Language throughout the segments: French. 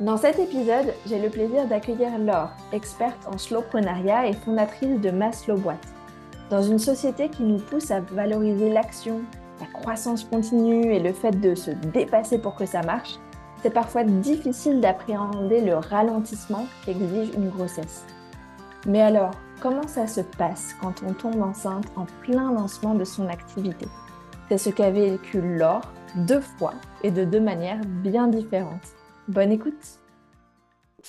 Dans cet épisode, j'ai le plaisir d'accueillir Laure, experte en slowprenariat et fondatrice de Ma Slow Boîte. Dans une société qui nous pousse à valoriser l'action, la croissance continue et le fait de se dépasser pour que ça marche, c'est parfois difficile d'appréhender le ralentissement qu'exige une grossesse. Mais alors, comment ça se passe quand on tombe enceinte en plein lancement de son activité? C'est ce qu'a vécu Laure deux fois et de deux manières bien différentes. Bonne écoute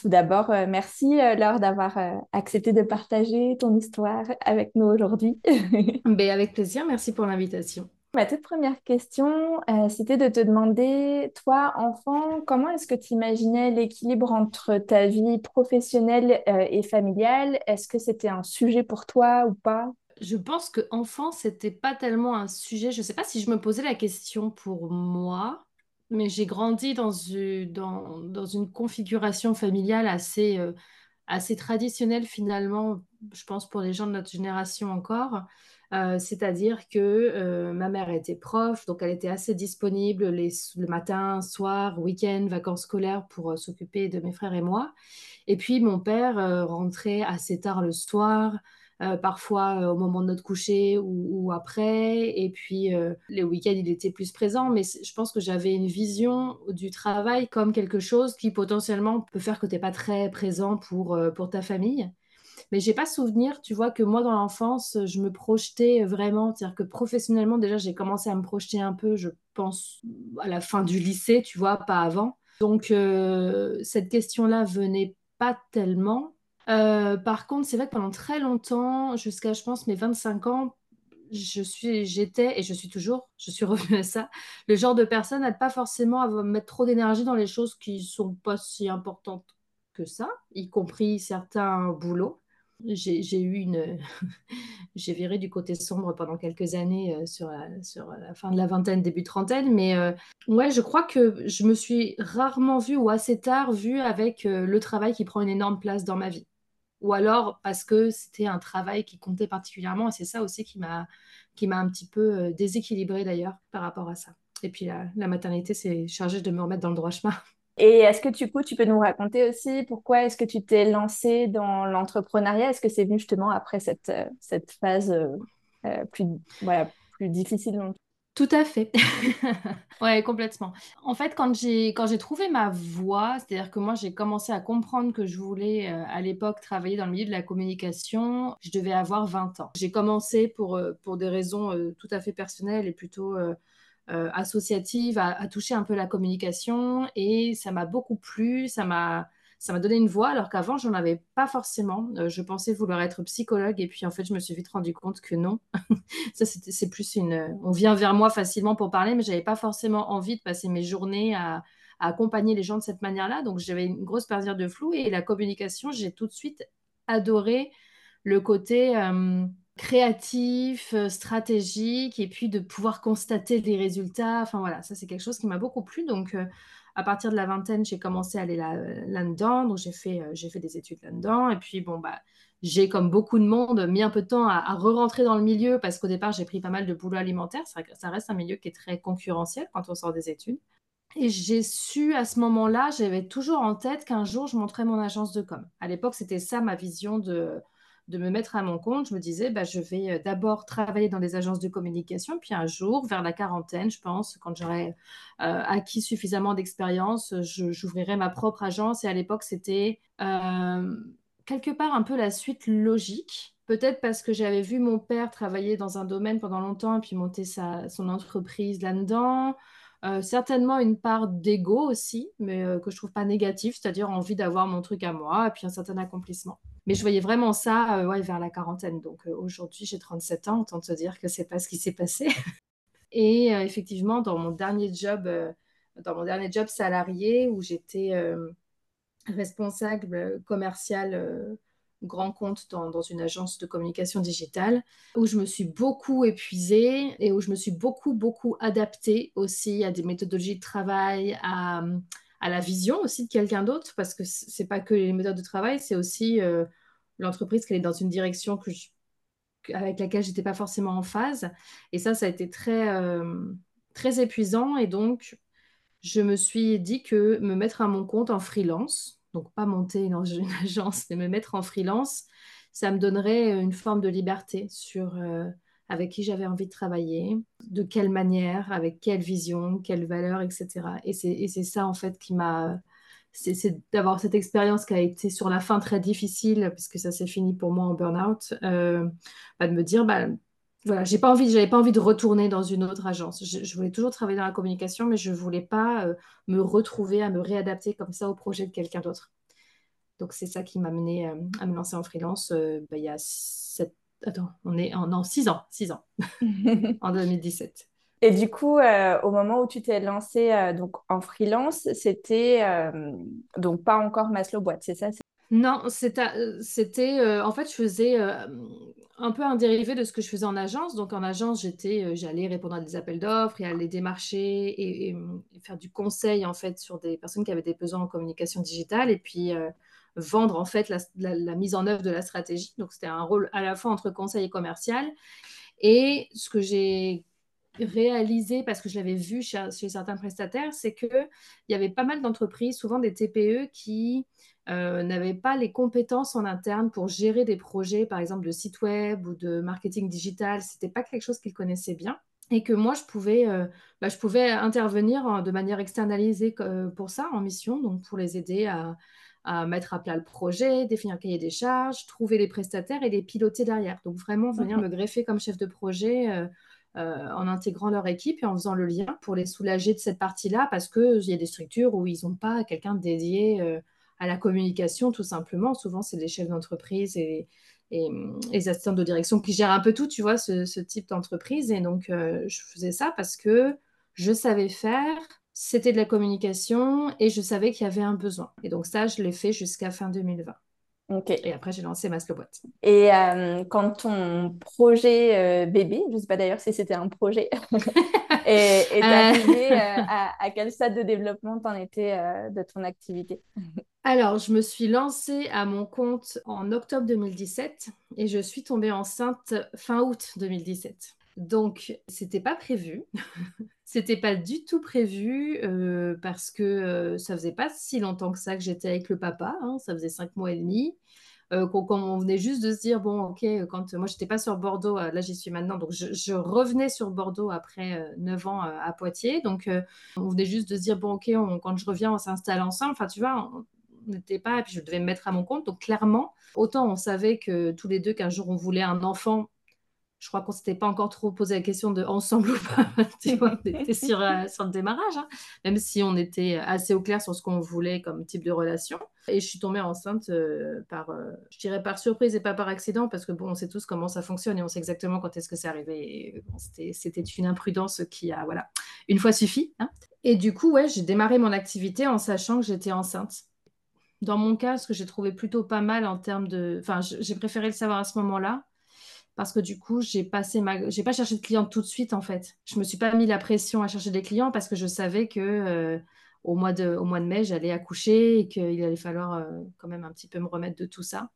tout d'abord, euh, merci euh, Laure d'avoir euh, accepté de partager ton histoire avec nous aujourd'hui. Ben, avec plaisir, merci pour l'invitation. Ma toute première question, c'était de te demander, toi, enfant, comment est-ce que tu imaginais l'équilibre entre ta vie professionnelle et familiale? Est-ce que c'était un sujet pour toi ou pas? Je pense que enfant, c'était pas tellement un sujet. Je sais pas si je me posais la question pour moi, mais j'ai grandi dans une, configuration familiale assez, euh, assez traditionnelle finalement, je pense pour les gens de notre génération encore. Euh, c'est-à-dire que euh, ma mère était prof, donc elle était assez disponible le matin, soir, week-end, vacances scolaires pour s'occuper de mes frères et moi. Et puis mon père rentrait assez tard le soir, parfois au moment de notre coucher ou, après. Et puis les week-ends, il était plus présent, mais je pense que j'avais une vision du travail comme quelque chose qui potentiellement peut faire que tu n'es pas très présent pour, pour ta famille. Mais j'ai pas souvenir, tu vois, que moi, dans l'enfance, je me projetais vraiment. C'est-à-dire que professionnellement, déjà, j'ai commencé à me projeter un peu, je pense, à la fin du lycée, tu vois, pas avant. Donc, euh, cette question-là venait pas tellement. Euh, par contre, c'est vrai que pendant très longtemps, jusqu'à, je pense, mes 25 ans, je suis, j'étais et je suis toujours, je suis revenue à ça, le genre de personne à ne pas forcément mettre trop d'énergie dans les choses qui sont pas si importantes que ça, y compris certains boulots j'ai eu une. j'ai viré du côté sombre pendant quelques années euh, sur, la, fin de la vingtaine, début trentaine. Mais euh, ouais, je crois que je me suis rarement vue ou assez tard vue avec le travail qui prend une énorme place dans ma vie. Ou alors parce que c'était un travail qui comptait particulièrement. Et c'est ça aussi qui m'a un petit peu déséquilibré d'ailleurs par rapport à ça. Et puis la, maternité s'est chargée de me remettre dans le droit chemin. Et est-ce que du coup, tu peux nous raconter aussi pourquoi est-ce que tu t'es lancé dans l'entrepreneuriat? Est-ce que c'est venu justement après cette, euh, cette phase euh, euh, plus, voilà, plus difficile? Tout à fait. ouais, complètement. En fait, quand j'ai quand j'ai trouvé ma voie, c'est-à-dire que moi j'ai commencé à comprendre que je voulais à l'époque travailler dans le milieu de la communication, je devais avoir 20 ans. J'ai commencé pour pour des raisons tout à fait personnelles et plutôt euh, associative à, toucher un peu la communication et ça m'a beaucoup plu, ça m'a ça m'a donné une voix alors qu'avant j'en avais pas forcément. Euh, je pensais vouloir être psychologue et puis en fait je me suis vite rendu compte que non. ça c'est plus une on vient vers moi facilement pour parler mais j'avais pas forcément envie de passer mes journées à, accompagner les gens de cette manière-là donc j'avais une grosse perte de flou et la communication j'ai tout de suite adoré le côté euh, créatif, euh, stratégique, et puis de pouvoir constater les résultats. Enfin voilà, ça c'est quelque chose qui m'a beaucoup plu. Donc à partir de la vingtaine, j'ai commencé à aller là-dedans. donc j'ai fait, euh, fait des études là-dedans. Et puis bon, bah, j'ai, comme beaucoup de monde, mis un peu de temps à, re-rentrer dans le milieu parce qu'au départ, j'ai pris pas mal de boulot alimentaire. Ça, ça reste un milieu qui est très concurrentiel quand on sort des études. Et j'ai su à ce moment-là, j'avais toujours en tête qu'un jour, je montrais mon agence de com. À l'époque, c'était ça ma vision de, de me mettre à mon compte, je me disais, bah, je vais euh, d'abord travailler dans des agences de communication, puis un jour, vers la quarantaine, je pense, quand j'aurai euh, acquis suffisamment d'expérience, j'ouvrirai ma propre agence. Et à l'époque, c'était euh, quelque part un peu la suite logique. Peut-être parce que j'avais vu mon père travailler dans un domaine pendant longtemps et puis monter sa, son entreprise là-dedans. Certainement une part d'ego aussi, mais que je trouve pas négatif, c'est-à-dire envie d'avoir mon truc à moi et puis un certain accomplissement. Mais je voyais vraiment ça euh, vers la quarantaine. Donc aujourd'hui, j'ai 37 ans, autant te dire que c'est pas ce qui s'est passé. et effectivement, dans mon dernier job, dans mon dernier job salarié où j'étais responsable commercial grand compte dans, une agence de communication digitale, où je me suis beaucoup épuisée et où je me suis beaucoup, beaucoup adaptée aussi à des méthodologies de travail, à, la vision aussi de quelqu'un d'autre, parce que c'est pas que les méthodes de travail, c'est aussi euh, l'entreprise qui est dans une direction que avec laquelle j'étais pas forcément en phase. Et ça, ça a été très, euh, très épuisant. Et donc, je me suis dit que me mettre à mon compte en freelance, donc pas monter dans une agence, mais me mettre en freelance, ça me donnerait une forme de liberté sur euh, avec qui j'avais envie de travailler, de quelle manière, avec quelle vision, quelle valeur, etc. Et c'est ça en fait qui m'a... C'est d'avoir cette expérience qui a été sur la fin très difficile, puisque ça s'est fini pour moi en burn-out, euh, bah, de me dire, bah, voilà, j'ai pas j'avais pas envie de retourner dans une autre agence. Je, voulais toujours travailler dans la communication, mais je voulais pas euh, me retrouver à me réadapter comme ça au projet de quelqu'un d'autre. Donc c'est ça qui m'a amené euh, à me lancer en freelance bah, il y a sept... Attends, on est en six ans, six ans, en 2017. Et du coup, au moment où tu t'es lancé donc en freelance, c'était donc pas encore Maslow Boîte, c'est ça non, c'était, en fait, je faisais un peu un dérivé de ce que je faisais en agence. Donc, en agence, j'étais, j'allais répondre à des appels d'offres et aller démarcher et, faire du conseil, en fait, sur des personnes qui avaient des besoins en communication digitale et puis vendre, en fait, la, mise en œuvre de la stratégie. Donc, c'était un rôle à la fois entre conseil et commercial. Et ce que j'ai réalisé, parce que je l'avais vu chez, certains prestataires, c'est qu'il y avait pas mal d'entreprises, souvent des TPE, qui euh, n'avaient pas les compétences en interne pour gérer des projets, par exemple de site web ou de marketing digital. C'était pas quelque chose qu'ils connaissaient bien et que moi je pouvais, euh, bah, je pouvais intervenir de manière externalisée euh, pour ça en mission, donc pour les aider à, mettre à plat le projet, définir un cahier des charges, trouver les prestataires et les piloter derrière. Donc vraiment venir me greffer comme chef de projet. en intégrant leur équipe et en faisant le lien pour les soulager de cette partie-là, parce qu'il y a des structures où ils n'ont pas quelqu'un dédié à la communication, tout simplement. Souvent, c'est des chefs d'entreprise et, les assistants de direction qui gèrent un peu tout, tu vois, ce, type d'entreprise. Et donc, euh, je faisais ça parce que je savais faire, c'était de la communication et je savais qu'il y avait un besoin. Et donc, ça, je l'ai fait jusqu'à fin 2020. Et après, j'ai lancé Masque Boîte. Et euh, quand ton projet euh, bébé, je ne sais pas d'ailleurs si c'était un projet, est, est arrivé, à, à, quel stade de développement t'en étais de ton activité? Alors, je me suis lancée à mon compte en octobre 2017 et je suis tombée enceinte fin août 2017. Donc, c'était pas prévu. C'était pas du tout prévu euh, parce que euh, ça faisait pas si longtemps que ça que j'étais avec le papa. Hein. ça faisait cinq mois et demi. Euh, quand, on venait juste de se dire, bon, ok, quand moi j'étais pas sur Bordeaux, là j'y suis maintenant, donc je, revenais sur Bordeaux après neuf ans à Poitiers, donc on venait juste de se dire, bon, ok, quand je reviens, on s'installe ensemble, enfin tu vois, n'était pas, et puis je devais me mettre à mon compte. Donc clairement, autant on savait que tous les deux qu'un jour on voulait un enfant, je crois qu'on s'était pas encore trop posé la question de ensemble ou pas. tu vois, on était sur, euh, sur le démarrage, hein. même si on était assez au clair sur ce qu'on voulait comme type de relation. Et je suis tombée enceinte euh, par, euh, je dirais par surprise et pas par accident, parce que bon, on sait tous comment ça fonctionne et on sait exactement quand est-ce que c'est arrivé. c'était une imprudence qui a, voilà, une fois suffi. Hein. Et du coup, ouais, j'ai démarré mon activité en sachant que j'étais enceinte dans mon cas, ce que j'ai trouvé plutôt pas mal en termes de. Enfin, j'ai préféré le savoir à ce moment-là parce que du coup, j'ai passé ma. J'ai pas cherché de clients tout de suite en fait. Je me suis pas mis la pression à chercher des clients parce que je savais que euh, au, mois de, au mois de mai, j'allais accoucher et qu'il allait falloir euh, quand même un petit peu me remettre de tout ça.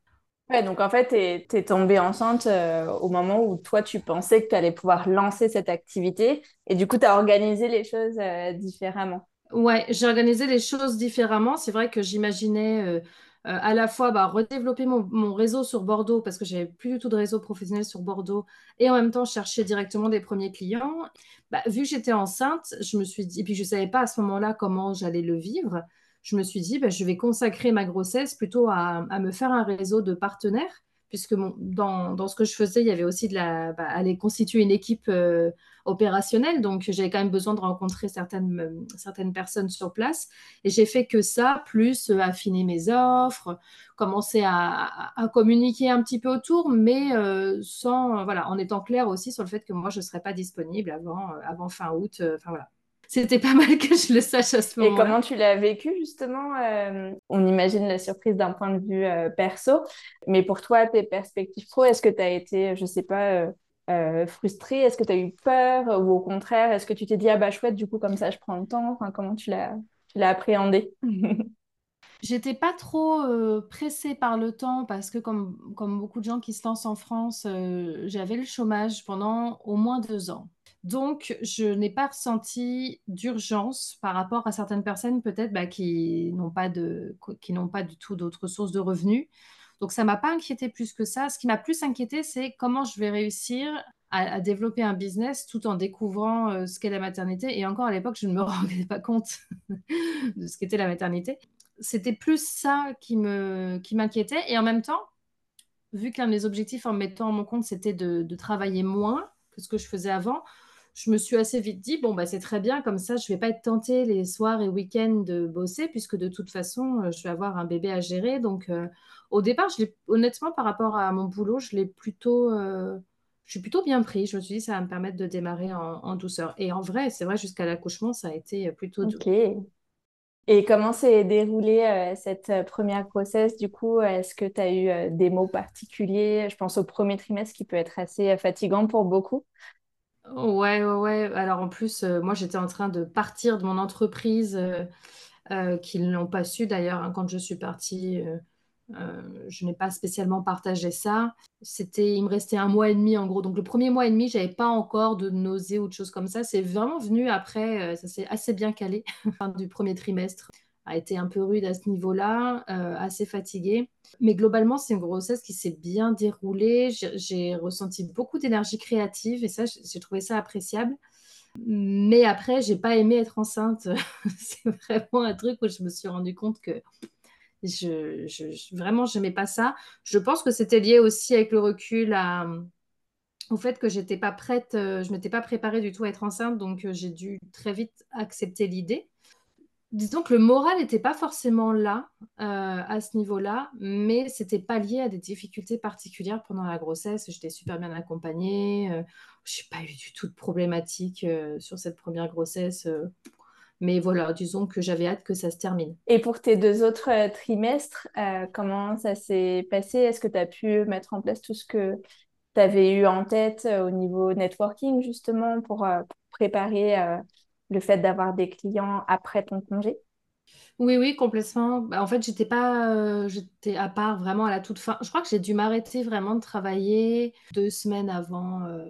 Ouais, donc en fait, tu es, tombée enceinte euh, au moment où toi, tu pensais que tu allais pouvoir lancer cette activité et du coup, tu as organisé les choses différemment. Ouais, j'ai organisé les choses différemment. C'est vrai que j'imaginais euh, à la fois bah, redévelopper mon, réseau sur Bordeaux parce que j'avais plus du tout de réseau professionnel sur Bordeaux et en même temps chercher directement des premiers clients. Bah, vu que j'étais enceinte, je me suis dit, et puis je ne savais pas à ce moment-là comment j'allais le vivre, je me suis dit, bah, je vais consacrer ma grossesse plutôt à, à me faire un réseau de partenaires puisque dans, dans, ce que je faisais, il y avait aussi de la, bah, aller constituer une équipe euh, opérationnelle. Donc, j'avais quand même besoin de rencontrer certaines, euh, certaines personnes sur place. Et j'ai fait que ça, plus euh, affiner mes offres, commencer à, à, communiquer un petit peu autour, mais sans, voilà, en étant clair aussi sur le fait que moi, je ne serais pas disponible avant, avant fin août. Enfin, voilà c'était pas mal que je le sache à ce moment-là. Et comment tu l'as vécu justement euh, On imagine la surprise d'un point de vue euh, perso, mais pour toi, tes perspectives pro, est-ce que tu as été, je sais pas, euh, frustrée? Est-ce que tu as eu peur? Ou au contraire, est-ce que tu t'es dit, ah bah chouette, du coup, comme ça, je prends le temps? Comment tu l'as, tu l'as appréhendé J'étais pas trop pressée par le temps parce que comme, comme beaucoup de gens qui se lancent en France, j'avais le chômage pendant au moins deux ans. Donc, je n'ai pas ressenti d'urgence par rapport à certaines personnes peut-être bah, qui n'ont pas, de, qui n'ont pas du tout d'autres sources de revenus. Donc, ça m'a pas inquiété plus que ça. Ce qui m'a plus inquiété, c'est comment je vais réussir à, développer un business tout en découvrant euh, ce qu'est la maternité. Et encore à l'époque, je ne me rendais pas compte de ce qu'était la maternité. C'était plus ça qui, me, qui m'inquiétait. Et en même temps, vu qu'un des objectifs en mettant à mon compte, c'était de travailler moins que ce que je faisais avant, je me suis assez vite dit, bon, bah, c'est très bien, comme ça, je ne vais pas être tentée les soirs et week-ends de bosser, puisque de toute façon, euh, je vais avoir un bébé à gérer. Donc, euh, au départ, je honnêtement, par rapport à mon boulot, je l'ai plutôt, euh, je suis plutôt bien pris. Je me suis dit, ça va me permettre de démarrer en, douceur. Et en vrai, c'est vrai, jusqu'à l'accouchement, ça a été plutôt doux. Et comment s'est déroulée cette première grossesse? Du coup, est-ce que tu as eu des mots particuliers? Je pense au premier trimestre qui peut être assez fatigant pour beaucoup. Ouais, ouais, ouais. Alors en plus, euh, moi j'étais en train de partir de mon entreprise, euh, euh, qu'ils n'ont pas su d'ailleurs hein, quand je suis partie. je n'ai pas spécialement partagé ça. C'était, il me restait un mois et demi en gros. Donc le premier mois et demi, j'avais pas encore de nausées ou de choses comme ça. C'est vraiment venu après. ça s'est assez bien calé fin du premier trimestre a été un peu rude à ce niveau-là, euh, assez fatiguée. Mais globalement, c'est une grossesse qui s'est bien déroulée. J'ai ressenti beaucoup d'énergie créative et ça, j'ai trouvé ça appréciable. Mais après, j'ai pas aimé être enceinte. c'est vraiment un truc où je me suis rendu compte que je, je, vraiment, j'aimais pas ça. Je pense que c'était lié aussi avec le recul au fait que j'étais pas prête, euh, je m'étais pas préparée du tout à être enceinte, donc euh, j'ai dû très vite accepter l'idée disons que le moral n'était pas forcément là euh, à ce niveau-là, mais c'était pas lié à des difficultés particulières pendant la grossesse. J'étais super bien accompagnée. Euh, je n'ai pas eu du tout de problématique euh, sur cette première grossesse. mais voilà, disons que j'avais hâte que ça se termine. Et pour tes deux autres trimestres, comment ça s'est passé? Est-ce que tu as pu mettre en place tout ce que tu avais eu en tête au niveau networking, justement, pour préparer le fait d'avoir des clients après ton congé? Oui, oui, complètement. Bah, en fait, j'étais pas, euh, j'étais à part vraiment à la toute fin. Je crois que j'ai dû m'arrêter vraiment de travailler deux semaines avant, euh,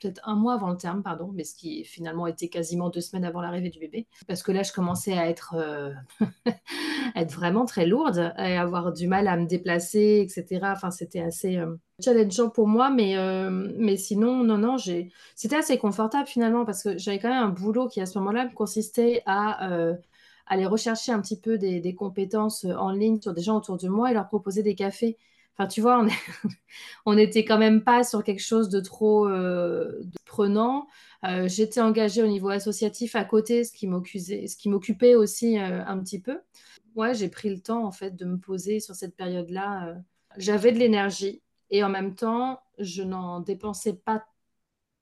peut-être un mois avant le terme, pardon, mais ce qui finalement était quasiment deux semaines avant l'arrivée du bébé. Parce que là, je commençais à être, euh, être vraiment très lourde et avoir du mal à me déplacer, etc. Enfin, c'était assez euh, challengeant pour moi, mais, euh, mais sinon, non, non, j'ai... c'était assez confortable finalement parce que j'avais quand même un boulot qui à ce moment-là consistait à aller rechercher un petit peu des, des compétences en ligne sur des gens autour de moi et leur proposer des cafés. Enfin, tu vois, on n'était quand même pas sur quelque chose de trop euh, prenant. Euh, j'étais engagée au niveau associatif à côté, ce qui m'occupait aussi euh, un petit peu. Ouais, j'ai pris le temps en fait de me poser sur cette période-là. J'avais de l'énergie et en même temps, je n'en dépensais pas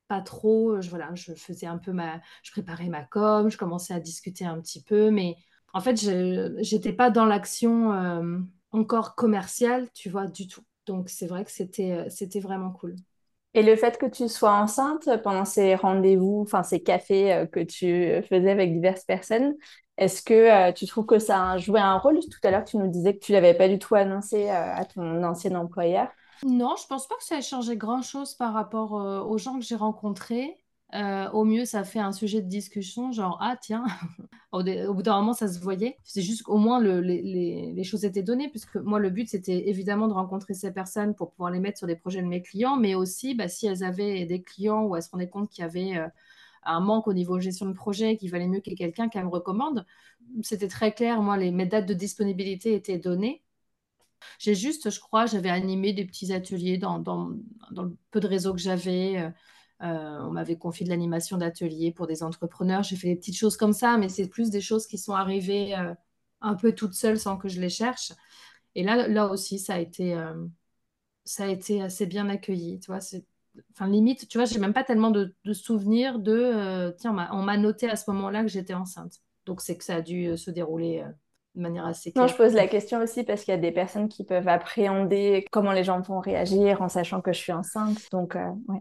pas trop. Je, voilà, je faisais un peu ma, je préparais ma com, je commençais à discuter un petit peu, mais en fait, je n'étais pas dans l'action encore commercial, tu vois, du tout. Donc c'est vrai que c'était euh, c'était vraiment cool. Et le fait que tu sois enceinte pendant ces rendez-vous, enfin ces cafés euh, que tu faisais avec diverses personnes, est-ce que euh, tu trouves que ça a joué un rôle? Tout à l'heure, tu nous disais que tu l'avais pas du tout annoncé à ton ancien employeur. Non, je pense pas que ça ait changé grand-chose par rapport aux gens que j'ai rencontrés. Euh, au mieux, ça fait un sujet de discussion, genre ah tiens, au, bout d'un moment, ça se voyait. C'est juste qu'au moins le, les, les, choses étaient données, puisque moi, le but, c'était évidemment de rencontrer ces personnes pour pouvoir les mettre sur des projets de mes clients, mais aussi bah, si elles avaient des clients ou elles se rendaient compte qu'il y avait euh, un manque au niveau gestion de projet, qu'il valait mieux qu'il y ait quelqu'un qui me recommande. C'était très clair, moi, les, mes dates de disponibilité étaient données. J'ai juste, je crois, j'avais animé des petits ateliers dans, dans, le peu de réseaux que j'avais. Euh, euh, on m'avait confié de l'animation d'ateliers pour des entrepreneurs. J'ai fait des petites choses comme ça, mais c'est plus des choses qui sont arrivées euh, un peu toutes seules sans que je les cherche. Et là, là aussi, ça a été, ça a été assez bien accueilli. Tu vois, enfin, limite, tu vois, j'ai même pas tellement de, souvenirs de tiens, on m'a noté à ce moment-là que j'étais enceinte. Donc, c'est que ça a dû se dérouler de manière assez claire. Non, je pose la question aussi parce qu'il y a des personnes qui peuvent appréhender comment les gens vont réagir en sachant que je suis enceinte. Donc, euh, ouais.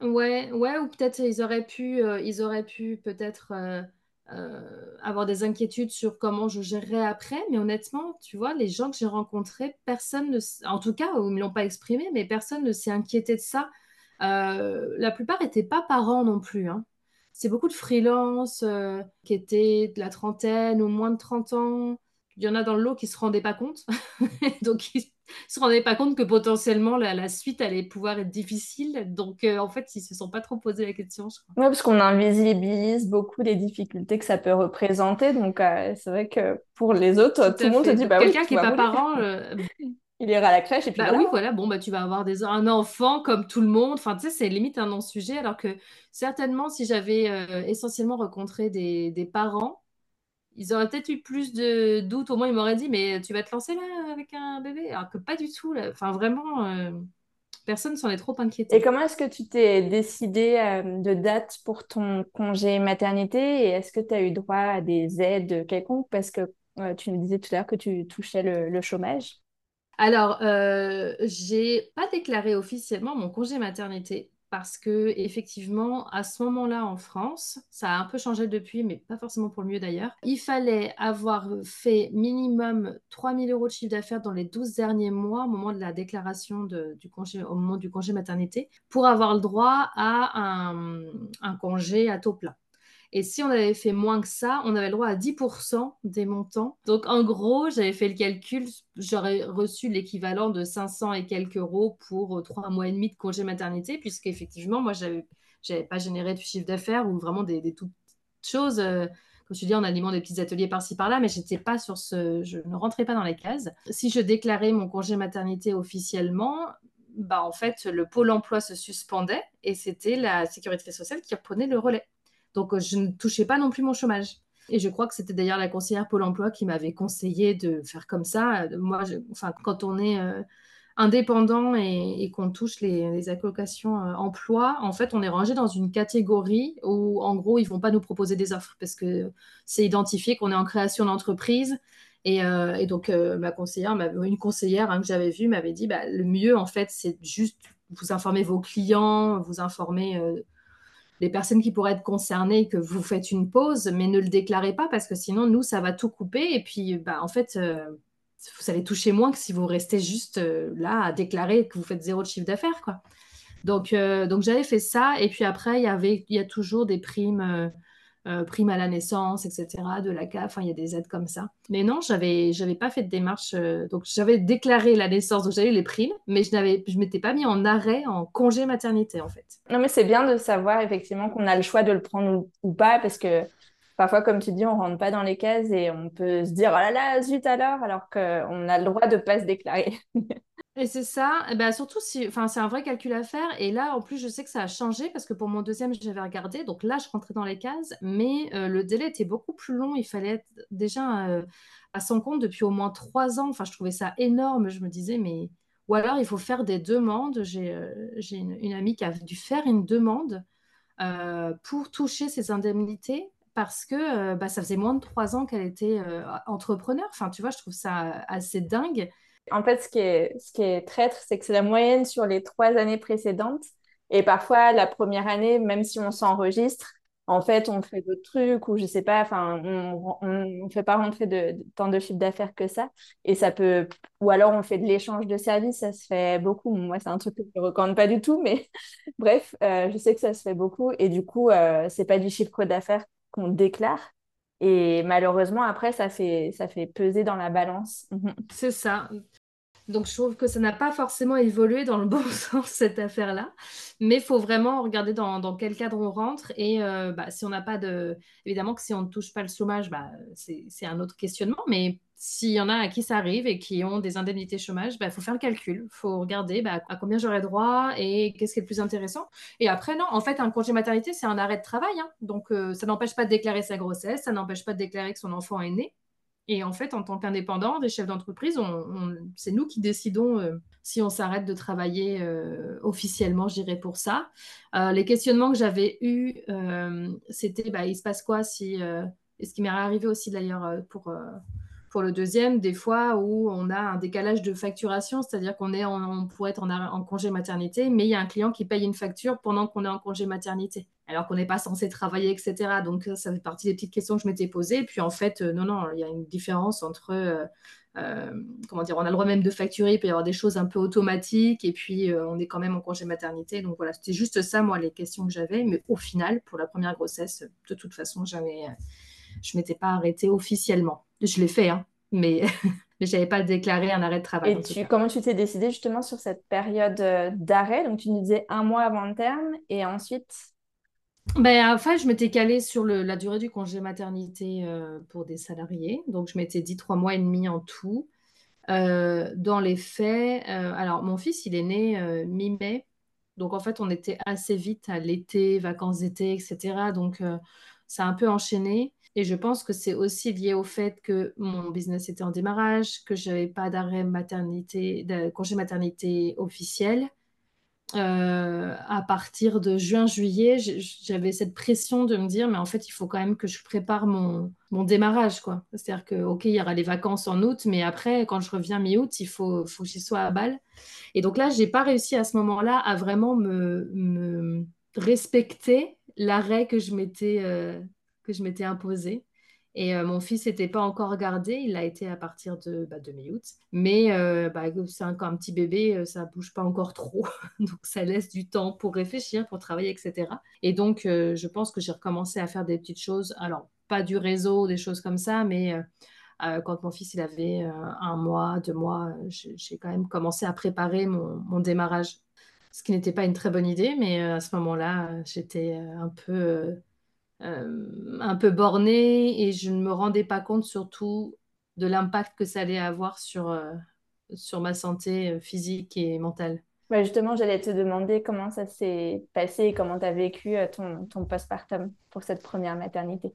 Ouais, ouais, ou peut-être ils auraient pu, euh, ils auraient pu peut-être euh, avoir des inquiétudes sur comment je gérerais après. Mais honnêtement, tu vois, les gens que j'ai rencontrés, personne ne, en tout cas, ils l'ont pas exprimé, mais personne ne s'est inquiété de ça. la plupart n'étaient pas parents non plus. Hein c'est beaucoup de freelance euh, qui étaient de la trentaine ou moins de 30 ans. Il y en a dans le lot qui se rendaient pas compte. Donc, ils se rendaient pas compte que potentiellement la, suite allait pouvoir être difficile. Donc, euh, en fait, ils ne se sont pas trop posé la question, je crois. Oui, parce qu'on invisibilise beaucoup les difficultés que ça peut représenter. Donc, euh, c'est vrai que pour les autres, tout, le monde se dit bah Quelqu'un qui n'est pas parent, il ira à la crèche et puis bah oui voilà bon bah tu vas avoir des un enfant comme tout le monde enfin tu sais c'est limite un non sujet alors que certainement si j'avais euh, essentiellement rencontré des, des, parents ils auraient peut-être eu plus de doutes. Au moins ils m'auraient dit mais tu vas te lancer là avec un bébé? Alors que pas du tout là. enfin vraiment euh, personne s'en est trop inquiété. Et comment est-ce que tu t'es décidé euh, de date pour ton congé maternité? Et est-ce que tu as eu droit à des aides quelconques? Parce que tu nous disais tout à l'heure que tu touchais le, le chômage. Alors, euh, j'ai pas déclaré officiellement mon congé maternité parce que effectivement, à ce moment-là en France, ça a un peu changé depuis, mais pas forcément pour le mieux d'ailleurs. Il fallait avoir fait minimum 3000 euros de chiffre d'affaires dans les 12 derniers mois au moment de la déclaration du congé, au moment du congé maternité pour avoir le droit à un congé à taux plein. Et si on avait fait moins que ça, on avait le droit à 10% des montants. Donc en gros, j'avais fait le calcul, j'aurais reçu l'équivalent de 500 et quelques euros pour euh, trois mois et demi de congé maternité, puisqu'effectivement, moi, j'avais n'avais pas généré de chiffre d'affaires ou vraiment des, toutes choses. Euh, comme je dis, en animant des petits ateliers par-ci par-là, mais j'étais pas sur ce, je ne rentrais pas dans les cases. Si je déclarais mon congé maternité officiellement, bah en fait, le pôle emploi se suspendait et c'était la sécurité sociale qui reprenait le relais. Donc, euh, je ne touchais pas non plus mon chômage. Et je crois que c'était d'ailleurs la conseillère Pôle emploi qui m'avait conseillé de faire comme ça. Euh, moi, enfin, quand on est euh, indépendant et, qu'on touche les, allocations emploi, en fait, on est rangé dans une catégorie où, en gros, ils vont pas nous proposer des offres parce que c'est identifié qu'on est en création d'entreprise. Et, donc, ma conseillère, une conseillère hein, que j'avais vue m'avait dit bah, le mieux, en fait, c'est juste vous informer vos clients, vous informer les personnes qui pourraient être concernées que vous faites une pause, mais ne le déclarez pas parce que sinon, nous, ça va tout couper. Et puis, bah, en fait, euh, vous allez toucher moins que si vous restez juste euh, là à déclarer que vous faites zéro de chiffre d'affaires. quoi. Donc, euh, donc j'avais fait ça. Et puis après, il y, avait, il y a toujours des primes euh, prime à la naissance, etc., de la CAF, il y a des aides comme ça. Mais non, j'avais, j'avais pas fait de démarche. Euh, donc, j'avais déclaré la naissance, donc j'avais les primes, mais je n'avais, je m'étais pas mis en arrêt, en congé maternité, en fait. Non, mais c'est bien de savoir effectivement qu'on a le choix de le prendre ou, pas, parce que parfois, comme tu dis, on rentre pas dans les cases et on peut se dire, oh là là, zut alors, alors qu'on a le droit de pas se déclarer. Et c'est ça, ben surtout si, enfin c'est un vrai calcul à faire. Et là, en plus, je sais que ça a changé parce que pour mon deuxième, j'avais regardé. Donc là, je rentrais dans les cases, mais euh, le délai était beaucoup plus long. Il fallait être déjà euh, à son compte depuis au moins trois ans. Enfin, je trouvais ça énorme. Je me disais, mais ou alors il faut faire des demandes. J'ai euh, une, amie qui a dû faire une demande pour toucher ses indemnités parce que bah, ça faisait moins de trois ans qu'elle était entrepreneur. Enfin, tu vois, je trouve ça assez dingue. En fait, ce qui est, traître, c'est que c'est la moyenne sur les trois années précédentes. Et parfois, la première année, même si on s'enregistre, en fait, on fait d'autres trucs ou je sais pas, enfin, on ne fait pas rentrer tant de chiffre d'affaires que ça. Et ça peut, ou alors on fait de l'échange de services, ça se fait beaucoup. Moi, c'est un truc que je ne recommande pas du tout, mais bref, euh, je sais que ça se fait beaucoup. Et du coup, euh, c'est pas du chiffre d'affaires qu'on déclare. Et malheureusement, après, ça fait, ça fait peser dans la balance. C'est ça. Donc je trouve que ça n'a pas forcément évolué dans le bon sens, cette affaire-là. Mais il faut vraiment regarder dans, quel cadre on rentre. Et euh, bah, si on n'a pas de... Évidemment que si on ne touche pas le chômage, bah, c'est un autre questionnement. Mais s'il y en a à qui ça arrive et qui ont des indemnités chômage, il bah, faut faire le calcul. Il faut regarder bah, à combien j'aurai droit et qu'est-ce qui est le plus intéressant. Et après, non, en fait, un congé maternité, c'est un arrêt de travail. Hein. Donc, euh, ça n'empêche pas de déclarer sa grossesse, ça n'empêche pas de déclarer que son enfant est né. Et en fait, en tant qu'indépendant, des chefs d'entreprise, c'est nous qui décidons euh, si on s'arrête de travailler euh, officiellement, je dirais, pour ça. Euh, les questionnements que j'avais eus, c'était, bah, il se passe quoi si... et ce qui m'est arrivé aussi d'ailleurs pour pour le deuxième, des fois où on a un décalage de facturation, c'est-à-dire qu'on est pourrait être en, congé maternité, mais il y a un client qui paye une facture pendant qu'on est en congé maternité, alors qu'on n'est pas censé travailler, etc. Donc ça fait partie des petites questions que je m'étais posées. Puis en fait, euh, non, non, il y a une différence entre euh, euh, comment dire, on a le droit même de facturer, il peut y avoir des choses un peu automatiques, et puis on est quand même en congé maternité. Donc voilà, c'était juste ça, moi, les questions que j'avais. Mais au final, pour la première grossesse, de toute façon, jamais je m'étais pas arrêtée officiellement. Je l'ai fait, hein, mais mais je n'avais pas déclaré un arrêt de travail. Et tu, comment tu t'es décidée justement sur cette période euh, d'arrêt? Donc tu nous disais un mois avant le terme et ensuite? Ben, enfin, je m'étais calée sur le, la durée du congé maternité euh, pour des salariés. Donc, je m'étais dit trois mois et demi en tout. Euh, dans les faits, alors mon fils, il est né mi-mai. Donc, en fait, on était assez vite à l'été, vacances d'été, etc. Donc, ça a un peu enchaîné. Et je pense que c'est aussi lié au fait que mon business était en démarrage, que je n'avais pas d'arrêt maternité, de congé maternité officiel. Euh, à partir de juin-juillet, j'avais cette pression de me dire, mais en fait, il faut quand même que je prépare mon, démarrage. C'est-à-dire que, OK, il y aura les vacances en août, mais après, quand je reviens mi-août, il faut, faut que j'y sois à balle. Et donc là, je n'ai pas réussi à ce moment-là à vraiment me, me respecter l'arrêt que je m'étais euh, que je m'étais imposée. Et euh, mon fils n'était pas encore gardé, il a été à partir de, bah, mi-août. Mais euh, bah, c'est un, un petit bébé, euh, ça bouge pas encore trop. donc ça laisse du temps pour réfléchir, pour travailler, etc. Et donc je pense que j'ai recommencé à faire des petites choses. Alors, pas du réseau, des choses comme ça, mais quand mon fils il avait un mois, deux mois, j'ai quand même commencé à préparer mon démarrage. Ce qui n'était pas une très bonne idée, mais à ce moment-là, j'étais un peu euh, un peu bornée et je ne me rendais pas compte surtout de l'impact que ça allait avoir sur, euh, sur ma santé euh, physique et mentale. justement, j'allais te demander comment ça s'est passé et comment tu as vécu ton, ton postpartum pour cette première maternité.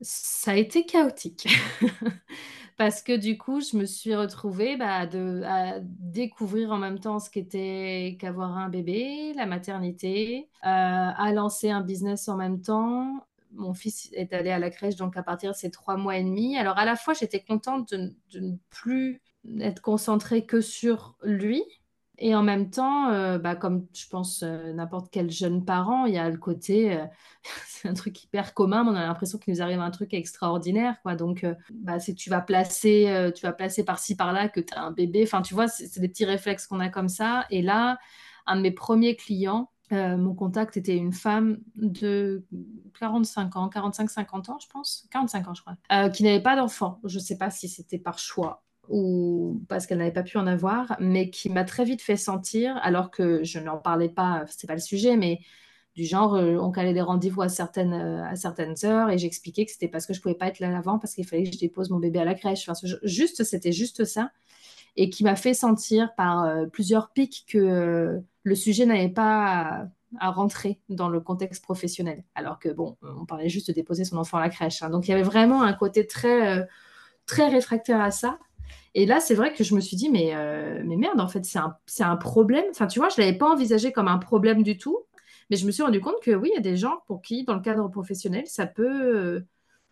Ça a été chaotique parce que du coup, je me suis retrouvée bah, à découvrir en même temps ce qu'était qu'avoir un bébé, la maternité, euh, à lancer un business en même temps. Mon fils est allé à la crèche donc à partir de ses trois mois et demi. Alors à la fois, j'étais contente de ne plus être concentrée que sur lui, et en même temps, euh, bah, comme je pense euh, n'importe quel jeune parent, il y a le côté, euh, c'est un truc hyper commun, mais on a l'impression qu'il nous arrive un truc extraordinaire. Quoi. Donc, bah, si tu vas placer, tu vas placer par-ci, par-là, que tu as un bébé, enfin, tu vois, c'est des petits réflexes qu'on a comme ça. Et là, un de mes premiers clients, mon contact était une femme de 45 ans, 45-50 ans, je pense, 45 ans, je crois, qui n'avait pas d'enfant. Je ne sais pas si c'était par choix ou parce qu'elle n'avait pas pu en avoir, mais qui m'a très vite fait sentir, alors que je n'en parlais pas, c'est pas le sujet, mais du genre, euh, on calait des rendez-vous à certaines, euh, à certaines heures et j'expliquais que c'était parce que je pouvais pas être là avant, parce qu'il fallait que je dépose mon bébé à la crèche. Enfin, juste, c'était juste ça. Et qui m'a fait sentir par euh, plusieurs pics que le sujet n'avait pas à, rentrer dans le contexte professionnel. Alors que, bon, on parlait juste de déposer son enfant à la crèche. Hein. Donc, il y avait vraiment un côté très, très réfractaire à ça. Et là, c'est vrai que je me suis dit, mais, euh, mais merde, en fait, c'est un, un, problème. Enfin, tu vois, je ne l'avais pas envisagé comme un problème du tout. Mais je me suis rendu compte que oui, il y a des gens pour qui, dans le cadre professionnel, ça peut, euh,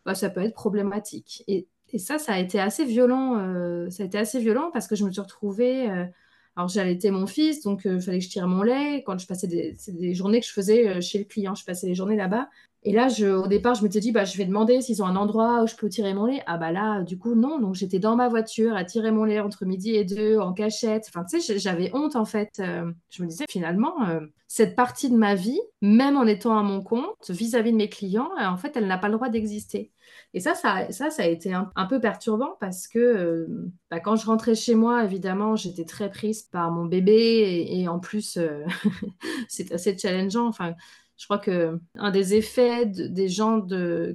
bah, ça peut être problématique. Et, et, ça, ça a été assez violent. Euh, ça a été assez violent parce que je me suis retrouvée. alors, j'allaitais mon fils, donc il fallait que je tire mon lait. Quand je passais des, des journées que je faisais chez le client, je passais les journées là-bas. Et là, au départ, je m'étais dit, bah, je vais demander s'ils ont un endroit où je peux tirer mon lait. Ah bah là, du coup, non. Donc j'étais dans ma voiture à tirer mon lait entre midi et deux, en cachette. Enfin, tu sais, j'avais honte en fait. Euh, je me disais finalement, euh, cette partie de ma vie, même en étant à mon compte, vis-à-vis de mes clients, euh, en fait, elle n'a pas le droit d'exister. Et ça, ça, ça, ça a été un, peu perturbant parce que bah, quand je rentrais chez moi, évidemment, j'étais très prise par mon bébé et en plus, c'est assez challengeant. Enfin, je crois que un des effets des gens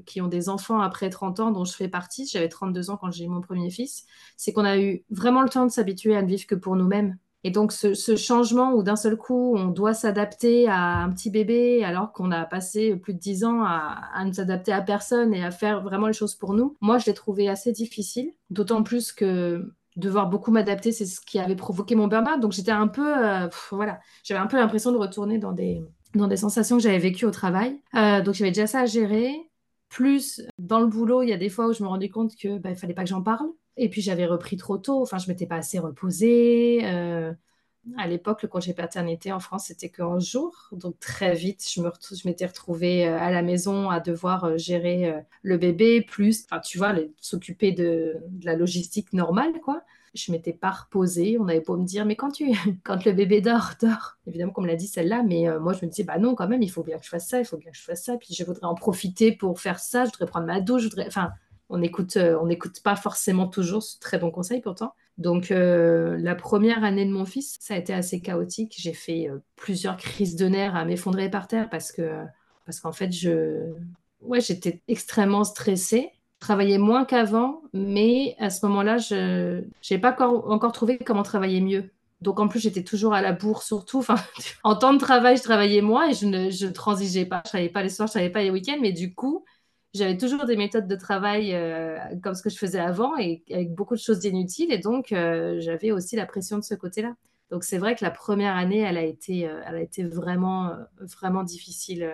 qui ont des enfants après 30 ans, dont je fais partie, j'avais 32 ans quand j'ai eu mon premier fils, c'est qu'on a eu vraiment le temps de s'habituer à ne vivre que pour nous-mêmes. Et donc ce, changement où d'un seul coup on doit s'adapter à un petit bébé alors qu'on a passé plus de 10 ans à, à ne s'adapter à personne et à faire vraiment les choses pour nous, moi je l'ai trouvé assez difficile, d'autant plus que devoir beaucoup m'adapter, c'est ce qui avait provoqué mon burn-out. Donc j'étais un peu, euh, voilà, j'avais un peu l'impression de retourner dans des, dans des sensations que j'avais vécues au travail. Euh, donc j'avais déjà ça à gérer. Plus dans le boulot, il y a des fois où je me rendais compte que bah, il fallait pas que j'en parle. Et puis j'avais repris trop tôt. Enfin, je m'étais pas assez reposée. Euh, à l'époque, le congé paternité en France, c'était qu'un jour. Donc très vite, je me m'étais retrouvée euh, à la maison à devoir gérer le bébé, plus, tu vois, s'occuper de, de, la logistique normale, quoi je m'étais pas reposée. On avait pas me dire, mais quand, tu, quand le bébé dort, dort. Évidemment, comme l'a dit celle-là, mais euh, moi, je me disais, bah non, quand même, il faut bien que je fasse ça, il faut bien que je fasse ça. Puis je voudrais en profiter pour faire ça, je voudrais prendre ma douche, je voudrais. Enfin, on écoute, euh, on n'écoute pas forcément toujours ce très bon conseil pourtant. Donc, euh, la première année de mon fils, ça a été assez chaotique. J'ai fait plusieurs crises de nerfs à m'effondrer par terre parce que, parce qu'en fait, je, ouais, j'étais extrêmement stressée travaillais moins qu'avant, mais à ce moment-là, je n'ai pas encore, trouvé comment travailler mieux. Donc en plus, j'étais toujours à la bourre surtout. En temps de travail, je travaillais moins et je ne transigeais pas. Je travaillais pas les soirs, je travaillais pas les week-ends, mais du coup, j'avais toujours des méthodes de travail euh, comme ce que je faisais avant et avec beaucoup de choses inutiles. Et donc, euh, j'avais aussi la pression de ce côté-là. Donc c'est vrai que la première année, elle a été, euh, elle a été vraiment, vraiment difficile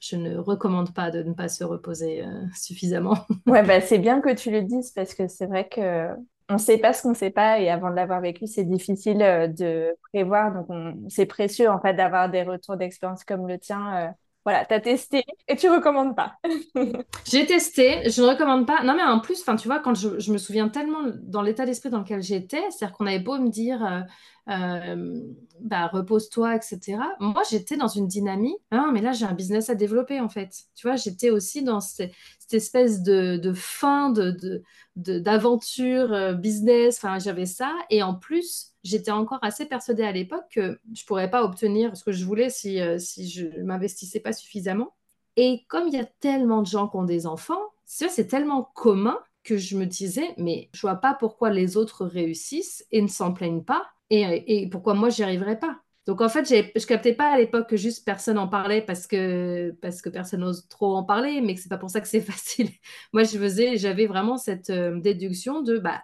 je ne recommande pas de ne pas se reposer euh, suffisamment. ouais, bah, c'est bien que tu le dises parce que c'est vrai que on ne sait pas ce qu'on ne sait pas et avant de l'avoir vécu, c'est difficile euh, de prévoir. Donc, c'est précieux en fait d'avoir des retours d'expérience comme le tien. Euh, voilà, tu as testé et tu recommandes pas. j'ai testé, je ne recommande pas. Non, mais en plus, tu vois, quand je, je, me souviens tellement dans l'état d'esprit dans lequel j'étais, c'est-à-dire qu'on avait beau me dire, euh, bah, repose-toi, etc. Moi, j'étais dans une dynamique, ah, mais là, j'ai un business à développer, en fait. Tu vois, j'étais aussi dans cette, espèce de, fin de, d'aventure euh, business, enfin, j'avais ça. Et en plus, j'étais encore assez persuadée à l'époque que je pourrais pas obtenir ce que je voulais si, euh, je m'investissais pas suffisamment. Et comme il y a tellement de gens qui ont des enfants, c'est tellement commun que je me disais, mais je vois pas pourquoi les autres réussissent et ne s'en plaignent pas et, pourquoi moi, j'y arriverais pas? Donc en fait, je captais pas à l'époque que juste personne en parlait parce que, parce que personne n'ose trop en parler, mais que c'est pas pour ça que c'est facile. moi, je faisais, j'avais vraiment cette euh, déduction de bah,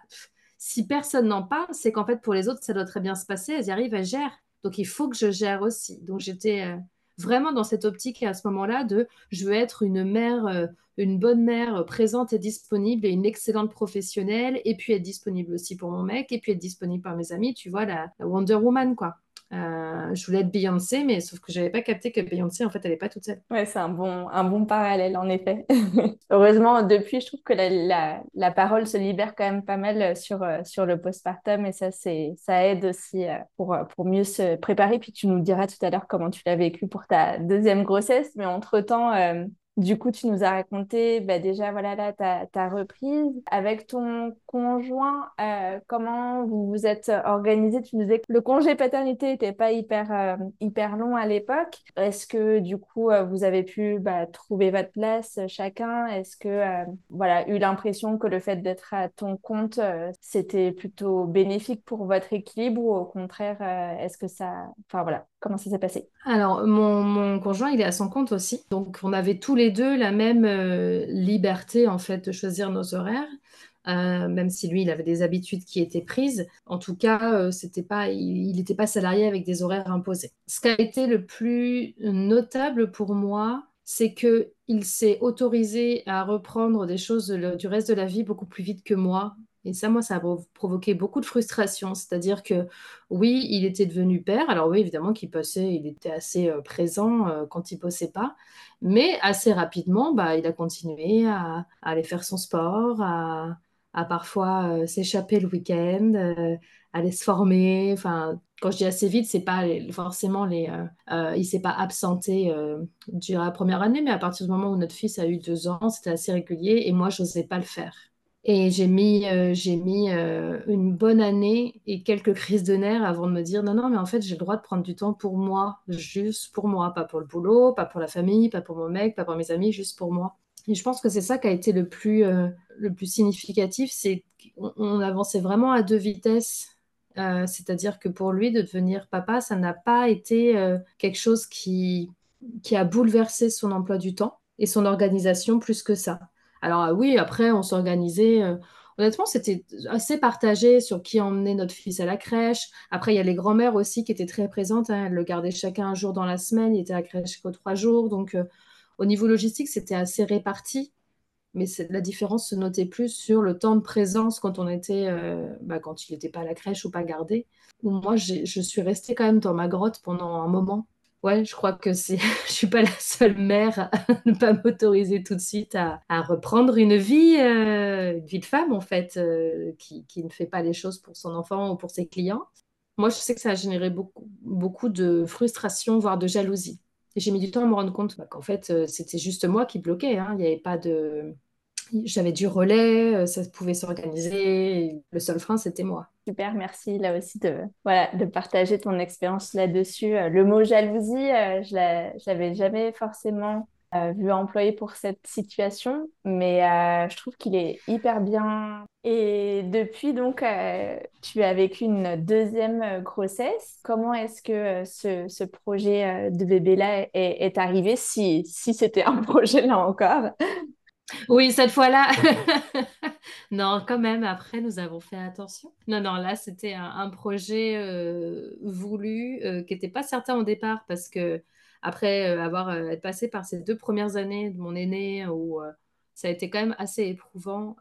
si personne n'en parle, c'est qu'en fait, pour les autres, ça doit très bien se passer, elles y arrivent, elles gèrent. Donc il faut que je gère aussi. Donc j'étais euh, vraiment dans cette optique à ce moment-là de je veux être une mère, euh, une bonne mère présente et disponible et une excellente professionnelle, et puis être disponible aussi pour mon mec, et puis être disponible par mes amis, tu vois, la Wonder Woman, quoi. Euh, je voulais être Beyoncé, mais sauf que j'avais pas capté que Beyoncé, en fait, elle n'est pas toute seule. Ouais, c'est un bon, un bon parallèle, en effet. Heureusement, depuis, je trouve que la, la, parole se libère quand même pas mal sur, euh, sur le postpartum et ça, ça aide aussi euh, pour, pour mieux se préparer. Puis tu nous diras tout à l'heure comment tu l'as vécu pour ta deuxième grossesse, mais entre-temps, du coup, tu nous as raconté bah, déjà voilà là ta, ta, reprise avec ton conjoint. Euh, comment vous vous êtes organisé? Tu nous disais que le congé paternité n'était pas hyper euh, hyper long à l'époque. Est-ce que du coup euh, vous avez pu bah, trouver votre place chacun? Est-ce que voilà eu l'impression que le fait d'être à ton compte c'était plutôt bénéfique pour votre équilibre ou au contraire est-ce que ça Enfin voilà, comment ça s'est passé? Alors mon, mon conjoint il est à son compte aussi, donc on avait tous les deux la même euh, liberté en fait de choisir nos horaires. Euh, même si lui, il avait des habitudes qui étaient prises. En tout cas, euh, c'était pas, il n'était pas salarié avec des horaires imposés. Ce qui a été le plus notable pour moi, c'est que il s'est autorisé à reprendre des choses du reste de la vie beaucoup plus vite que moi Et ça, moi, ça a provoqué beaucoup de frustration. C'est-à-dire que oui, il était devenu père. Alors oui, évidemment qu'il passait, il était assez euh, présent euh, quand il bossait pas. Mais assez rapidement, bah, il a continué à, aller faire son sport, à, parfois s'échapper le week-end, aller se former. Enfin, quand je dis assez vite, c'est pas forcément les. Euh, euh, il s'est pas absenté euh, durant la première année, mais à partir du moment où notre fils a eu deux ans, c'était assez régulier et moi, je n'osais pas le faire. Et j'ai mis, j'ai mis une bonne année et quelques crises de nerfs avant de me dire non, non, mais en fait, j'ai le droit de prendre du temps pour moi, juste pour moi, pas pour le boulot, pas pour la famille, pas pour mon mec, pas pour mes amis, juste pour moi. Et je pense que c'est ça qui a été le plus, le plus significatif, c'est qu'on avançait vraiment à deux vitesses euh, c'est-à-dire que pour lui, de devenir papa, ça n'a pas été euh, quelque chose qui, qui a bouleversé son emploi du temps et son organisation plus que ça. Alors euh, oui, après, on s'organisait. honnêtement, c'était assez partagé sur qui emmenait notre fils à la crèche. Après, il y a les grands-mères aussi qui étaient très présentes. Hein. Elles le gardaient chacun un jour dans la semaine. Il était à la crèche qu'aux trois jours. Donc, au niveau logistique, c'était assez réparti mais la différence se notait plus sur le temps de présence quand on était, euh, bah, quand il n'était pas à la crèche ou pas gardé. moi, je suis restée quand même dans ma grotte pendant un moment. Ouais, je crois que c'est, je suis pas la seule mère à ne pas m'autoriser tout de suite à, reprendre une vie, euh, une vie de femme en fait, euh, qui, qui, ne fait pas les choses pour son enfant ou pour ses clients. Moi, je sais que ça a généré beaucoup, beaucoup de frustration, voire de jalousie. J'ai mis du temps à me rendre compte bah, qu'en fait, c'était juste moi qui bloquais. Hein. Il n'y avait pas de, j'avais du relais, euh, ça pouvait s'organiser. Le seul frein, c'était moi. Super, merci là aussi de, voilà, de partager ton expérience là-dessus. Euh, le mot jalousie, euh, je l'avais jamais forcément vu employé pour cette situation, mais je trouve qu'il est hyper bien. Et depuis, donc, tu as vécu une deuxième grossesse. Comment est-ce que ce, ce, projet de bébé-là est, est, arrivé, si, si c'était un projet là encore? Oui, cette fois-là. non, quand même, après, nous avons fait attention. Non, non, là, c'était un, projet euh, voulu euh, qui n'était pas certain au départ parce que après euh, avoir être passé par ces deux premières années de mon aîné où ça a été quand même assez éprouvant.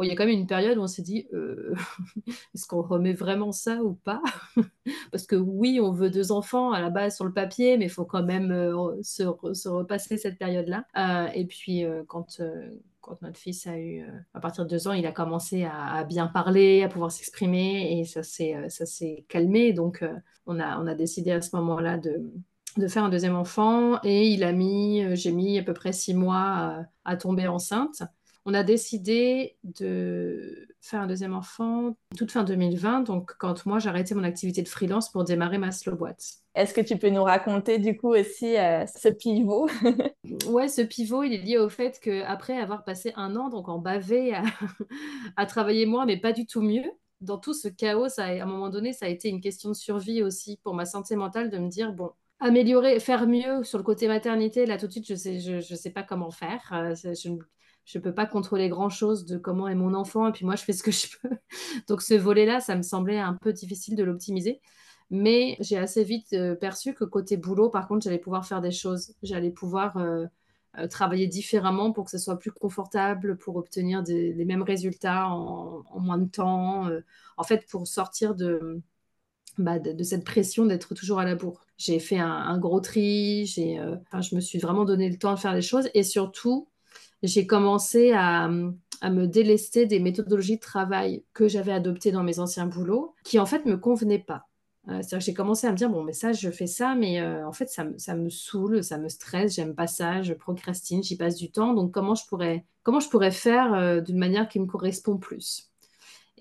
il y a quand même une période où on s'est dit, euh, est-ce qu'on remet vraiment ça ou pas? Parce que oui, on veut deux enfants à la base sur le papier, mais il faut quand même euh, se, repasser cette période-là. Euh, et puis quand, notre fils a eu, à partir de deux ans, il a commencé à, bien parler, à pouvoir s'exprimer, et ça s'est calmé. Donc on a décidé à ce moment-là de de faire un deuxième enfant et il a mis, euh, j'ai mis à peu près six mois à, tomber enceinte. On a décidé de faire un deuxième enfant toute fin 2020, donc quand moi j'ai arrêté mon activité de freelance pour démarrer ma slow boîte. Est-ce que tu peux nous raconter du coup aussi euh, ce pivot? Ouais, ce pivot, il est lié au fait qu'après avoir passé un an donc en bavé à, à travailler moi, mais pas du tout mieux, dans tout ce chaos, à un moment donné, ça a été une question de survie aussi pour ma santé mentale de me dire, bon, améliorer, faire mieux sur le côté maternité, là tout de suite, je sais, je, je sais pas comment faire. Euh, je ne peux pas contrôler grand-chose de comment est mon enfant, et puis moi, je fais ce que je peux. Donc ce volet-là, ça me semblait un peu difficile de l'optimiser. Mais j'ai assez vite euh, perçu que côté boulot, par contre, j'allais pouvoir faire des choses. J'allais pouvoir euh, travailler différemment pour que ce soit plus confortable, pour obtenir les mêmes résultats en, en, moins de temps. en fait, pour sortir de, bah, de, cette pression d'être toujours à la bourre. J'ai fait un, gros tri, j'ai, euh, je me suis vraiment donné le temps de faire les choses et surtout, j'ai commencé à, me délester des méthodologies de travail que j'avais adoptées dans mes anciens boulots qui en fait me convenaient pas. Euh, c'est-à-dire que j'ai commencé à me dire, bon, mais ça, je fais ça, mais euh, en fait, ça, ça, me saoule, ça me stresse, j'aime pas ça, je procrastine, j'y passe du temps. Donc, comment je pourrais, comment je pourrais faire d'une manière qui me correspond plus?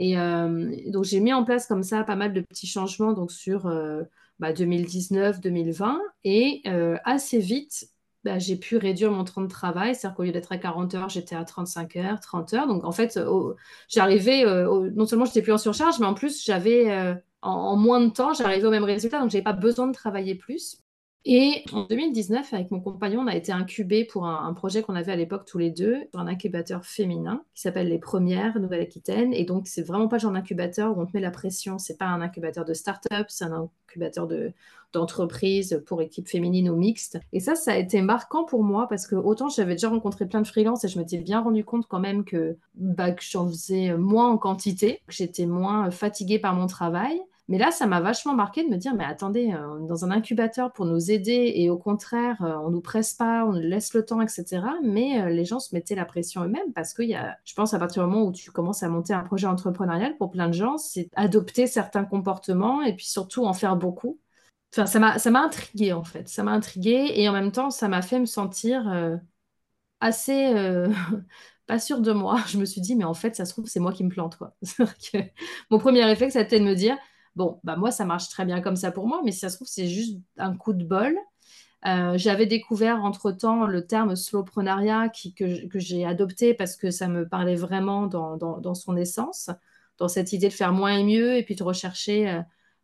Et euh, donc, j'ai mis en place comme ça pas mal de petits changements donc, sur 2019-2020. Euh, bah, et euh, assez vite, bah, j'ai pu réduire mon temps de travail. C'est-à-dire qu'au lieu d'être à 40 heures, j'étais à 35 heures, 30 heures. Donc, en fait, j'arrivais, non seulement j'étais plus en surcharge, mais en plus, j'avais, en, moins de temps, j'arrivais au même résultat. Donc, je n'avais pas besoin de travailler plus. Et en 2019, avec mon compagnon, on a été incubé pour un, projet qu'on avait à l'époque tous les deux, un incubateur féminin qui s'appelle Les Premières Nouvelle-Aquitaine. Et donc, c'est vraiment pas genre d'incubateur où on te met la pression. C'est pas un incubateur de start-up, c'est un incubateur de, d'entreprise pour équipe féminine ou mixte. Et ça, ça a été marquant pour moi parce que autant j'avais déjà rencontré plein de freelances et je m'étais bien rendu compte quand même que, bah, que j'en faisais moins en quantité, que j'étais moins fatiguée par mon travail. Mais là, ça m'a vachement marqué de me dire, mais attendez, euh, on est dans un incubateur pour nous aider et au contraire, euh, on nous presse pas, on nous laisse le temps, etc. Mais euh, les gens se mettaient la pression eux-mêmes parce a, je pense, à partir du moment où tu commences à monter un projet entrepreneurial, pour plein de gens, c'est adopter certains comportements et puis surtout en faire beaucoup. Enfin, ça m'a, ça m'a intrigué en fait. Ça m'a intrigué et en même temps, ça m'a fait me sentir assez pas sûre de moi. Je me suis dit, mais en fait, ça se trouve, c'est moi qui me plante. Quoi. Que mon premier réflexe, c'était de me dire, Bon, bah moi, ça marche très bien comme ça pour moi, mais si ça se trouve, c'est juste un coup de bol. Euh, j'avais découvert entre-temps le terme slowprenariat qui, que, j'ai adopté parce que ça me parlait vraiment dans, son essence, dans cette idée de faire moins et mieux et puis de rechercher euh,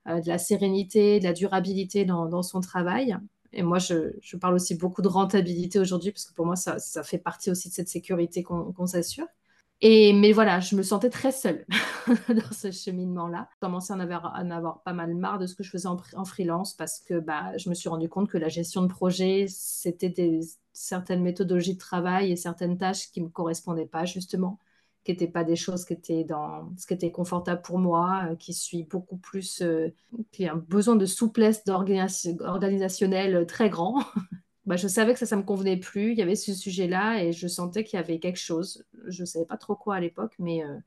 euh, de la sérénité, de la durabilité dans, son travail. Et moi, je, parle aussi beaucoup de rentabilité aujourd'hui parce que pour moi, ça, fait partie aussi de cette sécurité qu'on s'assure. Et, mais voilà, je me sentais très seule dans ce cheminement-là. Je commençais à en, avoir, pas mal marre de ce que je faisais en, freelance parce que bah, je me suis rendu compte que la gestion de projet, c'était des, certaines méthodologies de travail et certaines tâches qui ne me correspondaient pas justement, qui n'étaient pas des choses qui étaient, dans, ce qui était confortable pour moi, euh, qui suis beaucoup plus, euh, qui a un besoin de souplesse organisationnelle très grand. Bah, je savais que ça, ça me convenait plus. Il y avait ce sujet-là et je sentais qu'il y avait quelque chose. Je ne savais pas trop quoi à l'époque, mais euh,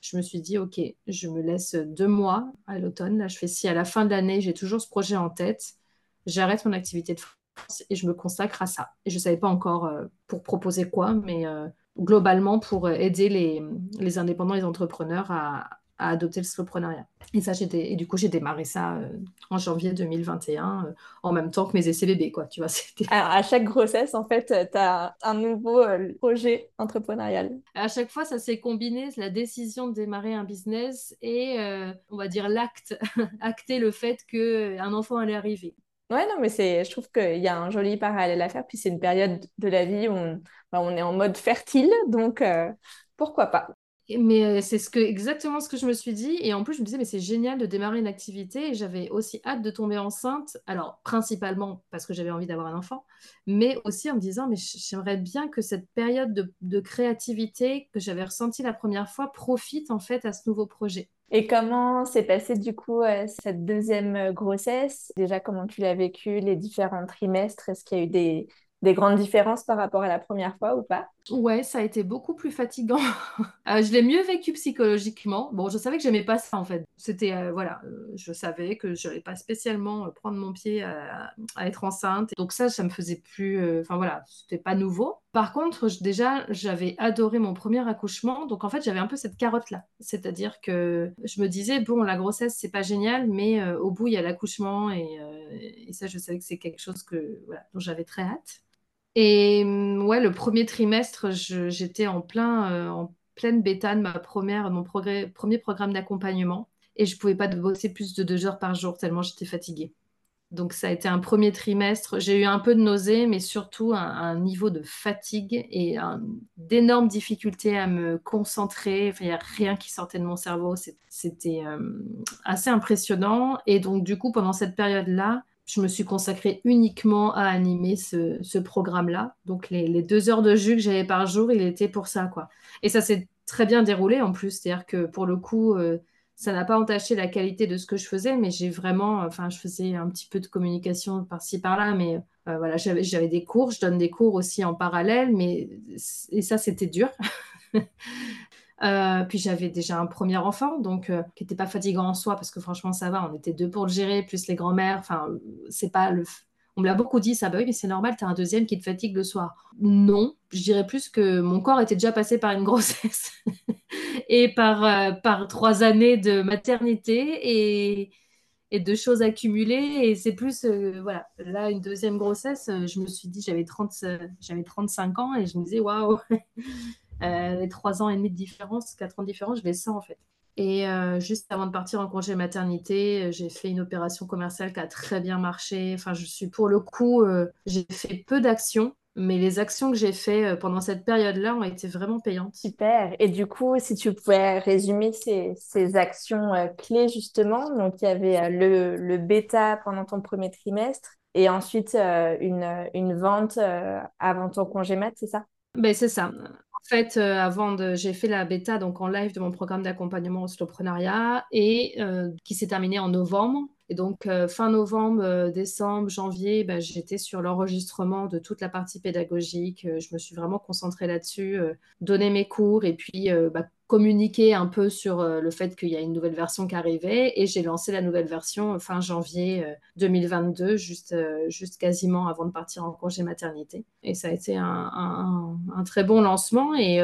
je me suis dit, OK, je me laisse deux mois à l'automne. Là, je fais si à la fin de l'année, j'ai toujours ce projet en tête, j'arrête mon activité de France et je me consacre à ça. Et je ne savais pas encore euh, pour proposer quoi, mais euh, globalement pour aider les, les indépendants les entrepreneurs à, à adopter le slowpreneuriat. Et ça, j'étais, et du coup, j'ai démarré ça euh, en janvier 2021, euh, en même temps que mes essais bébés, quoi. Tu vois, Alors, à chaque grossesse, en fait, euh, tu as un nouveau projet entrepreneurial. À chaque fois, ça s'est combiné, la décision de démarrer un business et, on va dire, l'acte, acter le fait qu'un enfant allait arriver. Ouais, non, mais c'est, je trouve qu'il y a un joli parallèle à faire. Puis c'est une période de la vie où on, bah, on est en mode fertile, donc pourquoi pas mais euh, c'est exactement ce que je me suis dit. Et en plus, je me disais, mais c'est génial de démarrer une activité. J'avais aussi hâte de tomber enceinte. Alors, principalement parce que j'avais envie d'avoir un enfant, mais aussi en me disant, mais j'aimerais bien que cette période de, créativité que j'avais ressentie la première fois profite en fait à ce nouveau projet. Et comment s'est passée du coup euh, cette deuxième euh, grossesse? Déjà, comment tu l'as vécu, les différents trimestres? Est-ce qu'il y a eu des grandes différences par rapport à la première fois ou pas? Ouais, ça a été beaucoup plus fatigant. Euh, je l'ai mieux vécu psychologiquement. Bon, je savais que j'aimais pas ça en fait. C'était, euh, voilà, euh, je savais que je n'allais pas spécialement prendre mon pied à, être enceinte. Donc ça, ça me faisait plus, enfin voilà, c'était pas nouveau. Par contre, déjà, j'avais adoré mon premier accouchement. Donc en fait, j'avais un peu cette carotte-là. C'est-à-dire que je me disais, bon, la grossesse, c'est pas génial, mais au bout, il y a l'accouchement. Et, et, ça, je savais que c'est quelque chose que, voilà, dont j'avais très hâte. Et mm, ouais, le premier trimestre, j'étais en plein, euh, en pleine bêta de ma première, mon premier programme d'accompagnement. Et je ne pouvais pas bosser plus de deux heures par jour tellement j'étais fatiguée. Donc ça a été un premier trimestre. J'ai eu un peu de nausée, mais surtout un, niveau de fatigue et d'énormes difficultés à me concentrer. il n'y a rien qui sortait de mon cerveau. C'était euh, assez impressionnant. Et donc du coup, pendant cette période-là, je me suis consacrée uniquement à animer ce, programme-là. Donc les, deux heures de jus que j'avais par jour, il était pour ça, quoi. Et ça s'est très bien déroulé en plus, c'est-à-dire que pour le coup, euh, ça n'a pas entaché la qualité de ce que je faisais, mais j'ai vraiment, enfin, je faisais un petit peu de communication par-ci par-là, mais euh, voilà, j'avais des cours, je donne des cours aussi en parallèle, mais et ça c'était dur. Euh, puis j'avais déjà un premier enfant, donc euh, qui n'était pas fatigant en soi, parce que franchement, ça va, on était deux pour le gérer, plus les grands-mères. Enfin, c'est pas le. On me l'a beaucoup dit, ça, bah oui, mais c'est normal, tu as un deuxième qui te fatigue le soir. Non, je dirais plus que mon corps était déjà passé par une grossesse et par, euh, par trois années de maternité et, et de choses accumulées. Et c'est plus, voilà, là, une deuxième grossesse, je me suis dit, j'avais 35 ans et je me disais, waouh, les trois ans et demi de différence, quatre ans de différence, je les sens en fait. Et juste avant de partir en congé maternité, j'ai fait une opération commerciale qui a très bien marché. Enfin, je suis pour le coup, j'ai fait peu d'actions, mais les actions que j'ai faites euh, pendant cette période-là ont été vraiment payantes. Super. Et du coup, si tu pouvais résumer ces, ces actions euh, clés, justement, donc il y avait euh, le, le, bêta pendant ton premier trimestre et ensuite une, une, vente avant ton congé mat, c'est ça? Ben, C'est ça. Fait, avant de, j'ai fait la bêta donc en live de mon programme d'accompagnement au slowpreneuriat et qui s'est terminé en novembre. Et donc, euh, fin novembre, euh, décembre, janvier, bah, j'étais sur l'enregistrement de toute la partie pédagogique. Euh, je me suis vraiment concentrée là-dessus, donner mes cours et puis bah, communiquer un peu sur le fait qu'il y a une nouvelle version qui arrivait. Et j'ai lancé la nouvelle version fin janvier 2022, juste, juste quasiment avant de partir en congé maternité. Et ça a été un, très bon lancement. Et,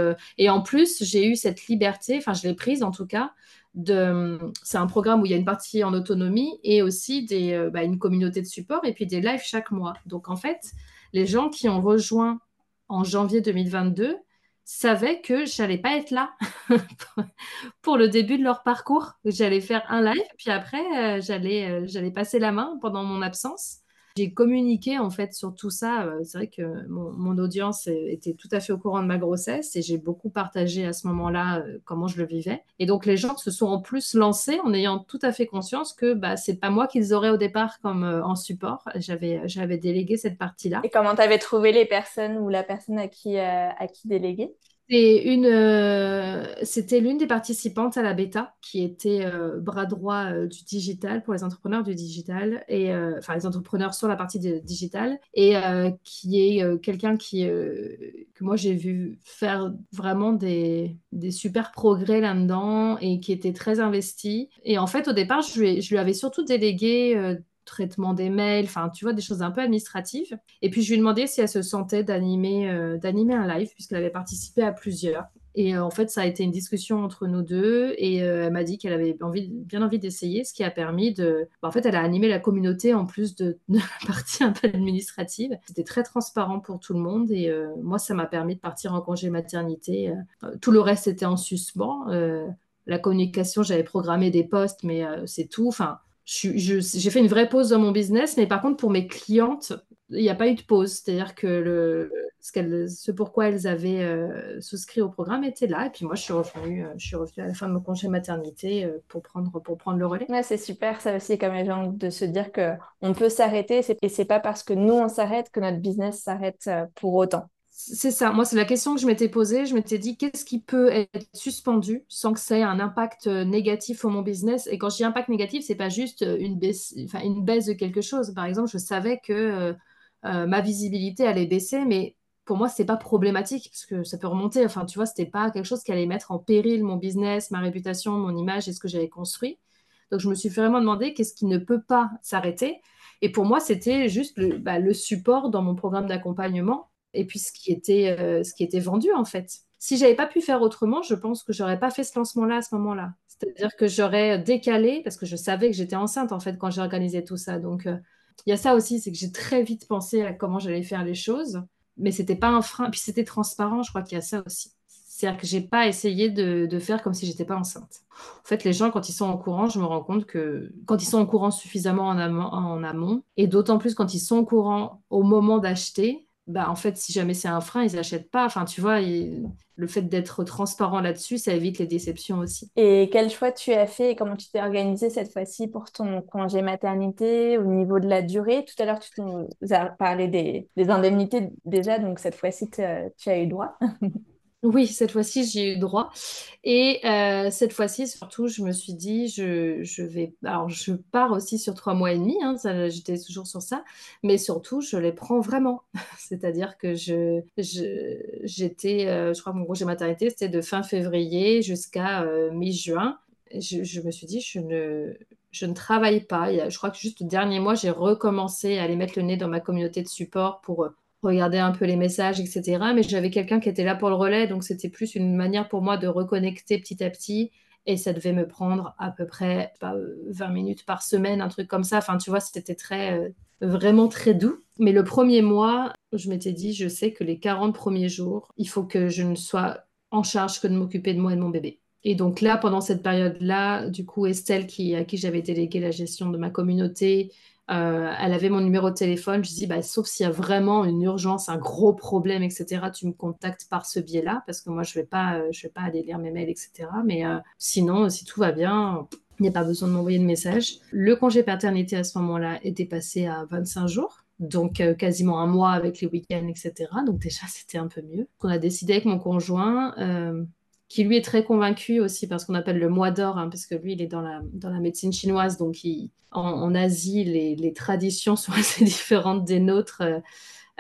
en plus, j'ai eu cette liberté, enfin, je l'ai prise en tout cas, c'est un programme où il y a une partie en autonomie et aussi des, euh, bah, une communauté de support et puis des lives chaque mois. Donc en fait, les gens qui ont rejoint en janvier 2022 savaient que j'allais pas être là pour le début de leur parcours. J'allais faire un live, puis après, euh, j'allais, euh, j'allais passer la main pendant mon absence. J'ai communiqué en fait sur tout ça. Euh, c'est vrai que mon, audience était tout à fait au courant de ma grossesse et j'ai beaucoup partagé à ce moment-là euh, comment je le vivais. Et donc les gens se sont en plus lancés en ayant tout à fait conscience que bah, c'est pas moi qu'ils auraient au départ comme euh, en support. J'avais, j'avais délégué cette partie-là. Et comment tu avais trouvé les personnes ou la personne à qui, à qui déléguer? Euh, c'était l'une des participantes à la bêta qui était euh, bras droit euh, du digital pour les entrepreneurs du digital et enfin les entrepreneurs sur la partie digital et qui est quelqu'un qui que moi j'ai vu faire vraiment des, des super progrès là-dedans et qui était très investi. Et en fait au départ je lui avais surtout délégué traitement des mails, enfin, tu vois, des choses un peu administratives. Et puis, je lui ai demandé si elle se sentait d'animer euh, d'animer un live, puisqu'elle avait participé à plusieurs. Et euh, en fait, ça a été une discussion entre nous deux. Et euh, elle m'a dit qu'elle avait envie, bien envie d'essayer, ce qui a permis de. Bah, en fait, elle a animé la communauté en plus de, la partie un peu administrative. C'était très transparent pour tout le monde. Et moi, ça m'a permis de partir en congé maternité. tout le reste était en suspens. la communication, j'avais programmé des posts, mais c'est tout. Enfin, j'ai fait une vraie pause dans mon business, mais par contre, pour mes clientes, il n'y a pas eu de pause. C'est-à-dire que ce, ce, pourquoi elles avaient euh, souscrit au programme était là. Et puis moi, je suis revenue, euh, je suis revenue à la fin de mon congé maternité euh, pour, prendre, pour prendre le relais. C'est super, ça aussi, comme les gens, de se dire qu'on peut s'arrêter. Et c'est pas parce que nous, on s'arrête que notre business s'arrête pour autant. C'est ça. Moi, c'est la question que je m'étais posée. Je m'étais dit, qu'est-ce qui peut être suspendu sans que ça ait un impact euh, négatif sur mon business? Et quand je dis impact négatif, c'est pas juste euh, une baisse, de quelque chose. Par exemple, je savais que euh, ma visibilité allait baisser, mais pour moi, c'est pas problématique parce que ça peut remonter. Enfin, tu vois, c'était pas quelque chose qui allait mettre en péril mon business, ma réputation, mon image et ce que j'avais construit. Donc, je me suis vraiment demandé qu'est-ce qui ne peut pas s'arrêter. Et pour moi, c'était juste le, bah, le support dans mon programme d'accompagnement et puis ce qui était, euh, ce qui était vendu en fait. Si j'avais pas pu faire autrement, je pense que j'aurais pas fait ce lancement-là à ce moment-là. C'est-à-dire que j'aurais décalé parce que je savais que j'étais enceinte en fait quand j'ai organisé tout ça. Donc euh, il y a ça aussi, c'est que j'ai très vite pensé à comment j'allais faire les choses, mais c'était pas un frein. Puis c'était transparent, je crois qu'il y a ça aussi. C'est-à-dire que j'ai pas essayé de, de, faire comme si j'étais pas enceinte. En fait, les gens, quand ils sont au courant, je me rends compte que quand ils sont au courant suffisamment en amont, en amont et d'autant plus quand ils sont au courant au moment d'acheter, bah, en fait, si jamais c'est un frein, ils n'achètent pas. Enfin, tu vois, le fait d'être transparent là-dessus, ça évite les déceptions aussi. Et quel choix tu as fait et comment tu t'es organisé cette fois-ci pour ton congé maternité au niveau de la durée? Tout à l'heure, tu nous as parlé des, des indemnités déjà, donc cette fois-ci, tu as eu droit. Oui, cette fois-ci, j'ai eu droit. Et euh, cette fois-ci, surtout, je me suis dit, je, je, vais. Alors, je pars aussi sur trois mois et demi, hein, j'étais toujours sur ça, mais surtout, je les prends vraiment. C'est-à-dire que je, j'étais, euh, je crois que mon congé maternité, c'était de fin février jusqu'à euh, mi-juin. Je, je, me suis dit, je ne, je ne travaille pas. je crois que juste le dernier mois, j'ai recommencé à aller mettre le nez dans ma communauté de support pour regarder un peu les messages, etc. Mais j'avais quelqu'un qui était là pour le relais, donc c'était plus une manière pour moi de reconnecter petit à petit. Et ça devait me prendre à peu près pas, 20 minutes par semaine, un truc comme ça. Enfin, tu vois, c'était très, euh, vraiment très doux. Mais le premier mois, je m'étais dit, je sais que les 40 premiers jours, il faut que je ne sois en charge que de m'occuper de moi et de mon bébé. Et donc là, pendant cette période-là, du coup, Estelle, qui, à qui j'avais délégué la gestion de ma communauté, euh, elle avait mon numéro de téléphone. Je dis, bah, sauf s'il y a vraiment une urgence, un gros problème, etc., tu me contactes par ce biais-là, parce que moi, je ne vais, pas, euh, je vais pas aller lire mes mails, etc. Mais euh, sinon, si tout va bien, il n'y a pas besoin de m'envoyer de message. Le congé paternité à ce moment-là était passé à 25 jours. Donc quasiment un mois avec les week-ends, etc. Donc déjà, c'était un peu mieux. On a décidé avec mon conjoint qui lui est très convaincu aussi parce qu'on appelle le mois d'or, hein, parce que lui, il est dans la, dans la médecine chinoise, donc en, Asie, les, les, traditions sont assez différentes des nôtres euh,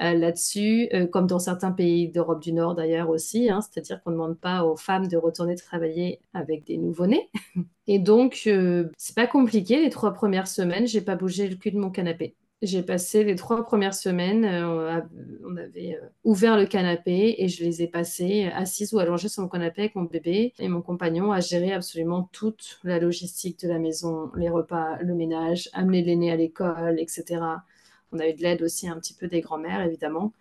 euh, là-dessus, euh, comme dans certains pays d'Europe du Nord d'ailleurs aussi, hein, c'est-à-dire qu'on ne demande pas aux femmes de retourner travailler avec des nouveau-nés. Et donc, c'est pas compliqué, les trois premières semaines, j'ai pas bougé le cul de mon canapé. J'ai passé les trois premières semaines, euh, on avait euh, ouvert le canapé et je les ai passées assises ou allongées sur mon canapé avec mon bébé et mon compagnon a géré absolument toute la logistique de la maison, les repas, le ménage, amener l'aîné à l'école, etc. On a eu de l'aide aussi un petit peu des grands-mères, évidemment.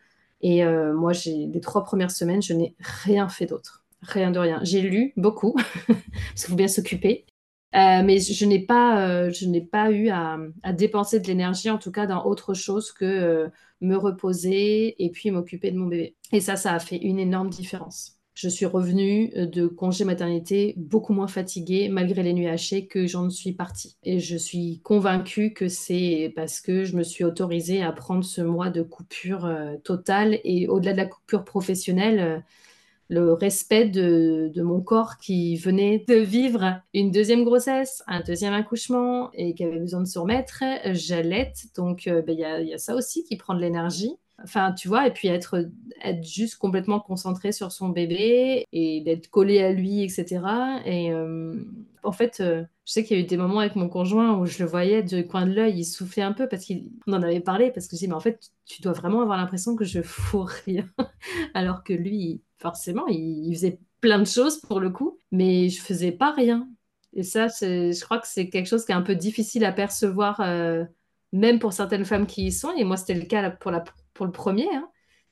Et euh, moi, j'ai les trois premières semaines, je n'ai rien fait d'autre. Rien de rien. J'ai lu beaucoup, parce qu'il faut bien s'occuper. Euh, mais je n'ai pas, euh, je n'ai pas eu à, dépenser de l'énergie, en tout cas dans autre chose que euh, me reposer et puis m'occuper de mon bébé. Et ça, ça a fait une énorme différence. Je suis revenue de congé maternité beaucoup moins fatiguée malgré les nuits hachées que j'en suis partie. Et je suis convaincue que c'est parce que je me suis autorisée à prendre ce mois de coupure totale et au-delà de la coupure professionnelle le respect de, mon corps qui venait de vivre une deuxième grossesse, un deuxième accouchement et qui avait besoin de se remettre. J'allaite, donc euh, ben, il y, a ça aussi qui prend de l'énergie. Enfin, tu vois, et puis être, être juste complètement concentré sur son bébé et d'être collé à lui, etc. Et en fait, euh, je sais qu'il y a eu des moments avec mon conjoint où je le voyais du coin de l'œil, il soufflait un peu parce qu'on en avait parlé, parce que je dis, mais en fait, tu dois vraiment avoir l'impression que je fous rien. Alors que lui, forcément, il, faisait plein de choses pour le coup, mais je faisais pas rien. Et ça, je crois que c'est quelque chose qui est un peu difficile à percevoir, euh, même pour certaines femmes qui y sont. Et moi, c'était le cas pour, la, le premier. Hein.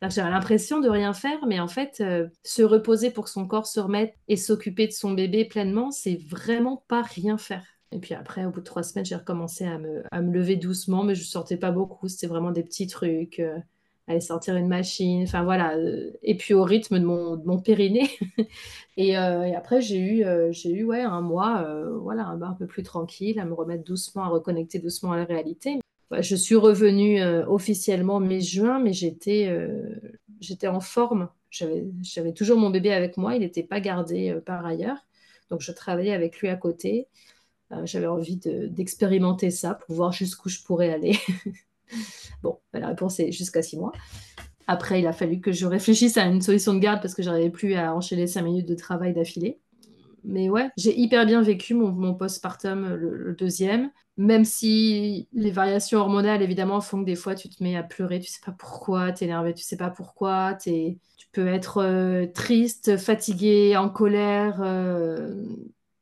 J'avais l'impression de rien faire, mais en fait, euh, se reposer pour que son corps se remette et s'occuper de son bébé pleinement, c'est vraiment pas rien faire. Et puis après, au bout de trois semaines, j'ai recommencé à me, à me, lever doucement, mais je sortais pas beaucoup. C'était vraiment des petits trucs. Euh, aller sortir une machine, enfin voilà. Euh, et puis au rythme de mon, mon périnée. et, après, j'ai eu, eu ouais, un mois voilà, un, un peu plus tranquille, à me remettre doucement, à reconnecter doucement à la réalité je suis revenue euh, officiellement mai-juin, mais j'étais euh, j'étais en forme. J'avais toujours mon bébé avec moi, il n'était pas gardé euh, par ailleurs. Donc je travaillais avec lui à côté. J'avais envie d'expérimenter ça pour voir jusqu'où je pourrais aller. bon, bah, la réponse est jusqu'à six mois. Après, il a fallu que je réfléchisse à une solution de garde parce que j'arrivais plus à enchaîner cinq minutes de travail d'affilée mais ouais, j'ai hyper bien vécu mon, mon postpartum, le, deuxième, même si les variations hormonales, évidemment, font que des fois, tu te mets à pleurer, tu sais pas pourquoi, tu es énervé, tu sais pas pourquoi, tu peux être euh, triste, fatigué, en colère, euh,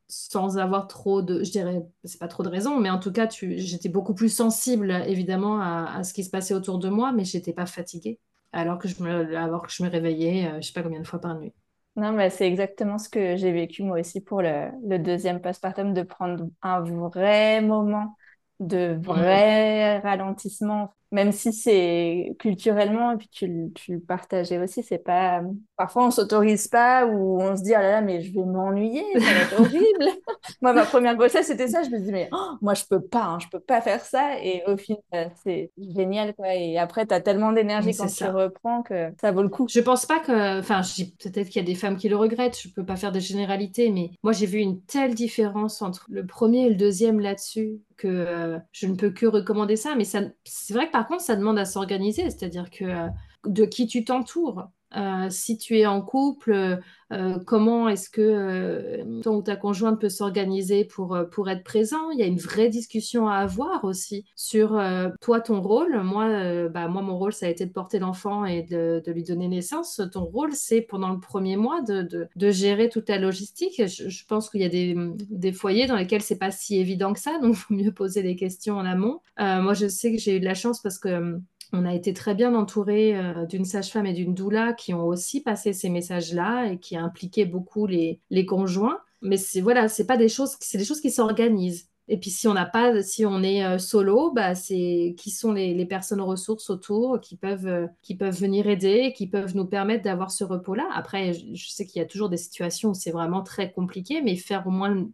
sans avoir trop de, je dirais, c'est pas trop de raisons, mais en tout cas, j'étais beaucoup plus sensible, évidemment, à, ce qui se passait autour de moi, mais j'étais pas fatiguée, alors que je me, je réveillais, euh, je sais pas combien de fois par nuit. Non, mais c'est exactement ce que j'ai vécu moi aussi pour le, le deuxième postpartum, de prendre un vrai moment de mmh. vrai ralentissement même si c'est culturellement, et puis tu, tu le partageais aussi, c'est pas. Parfois, on s'autorise pas ou on se dit, ah là là, mais je vais m'ennuyer, ça va être horrible. moi, ma première grossesse, c'était ça. Je me dis, mais oh, moi, je peux pas, hein, je peux pas faire ça. Et au final, c'est génial, quoi. Et après, tu as tellement d'énergie quand tu reprends que ça vaut le coup. Je pense pas que. Enfin, peut-être qu'il y a des femmes qui le regrettent, je peux pas faire de généralité, mais moi, j'ai vu une telle différence entre le premier et le deuxième là-dessus que euh, je ne peux que recommander ça. Mais c'est vrai que par contre, ça demande à s'organiser, c'est-à-dire que euh, de qui tu t'entoures. Euh, si tu es en couple, euh, comment est-ce que ton ou ta conjointe peut s'organiser pour, pour être présent? Il y a une vraie discussion à avoir aussi sur toi, ton rôle. Moi, bah, moi, mon rôle, ça a été de porter l'enfant et de, lui donner naissance. Ton rôle, c'est pendant le premier mois de, de, gérer toute la logistique. Je, pense qu'il y a des, des, foyers dans lesquels c'est pas si évident que ça, donc il faut mieux poser des questions en amont. moi, je sais que j'ai eu de la chance parce que on a été très bien entouré euh, d'une sage-femme et d'une doula qui ont aussi passé ces messages-là et qui impliquaient beaucoup les, conjoints. Mais c'est voilà, c'est pas des choses, c'est des choses qui s'organisent. Et puis si on n'a pas, si on est euh, solo, bah c'est qui sont les, les, personnes ressources autour qui peuvent, euh, qui peuvent venir aider, qui peuvent nous permettre d'avoir ce repos-là. Après, je, sais qu'il y a toujours des situations où c'est vraiment très compliqué, mais faire au moins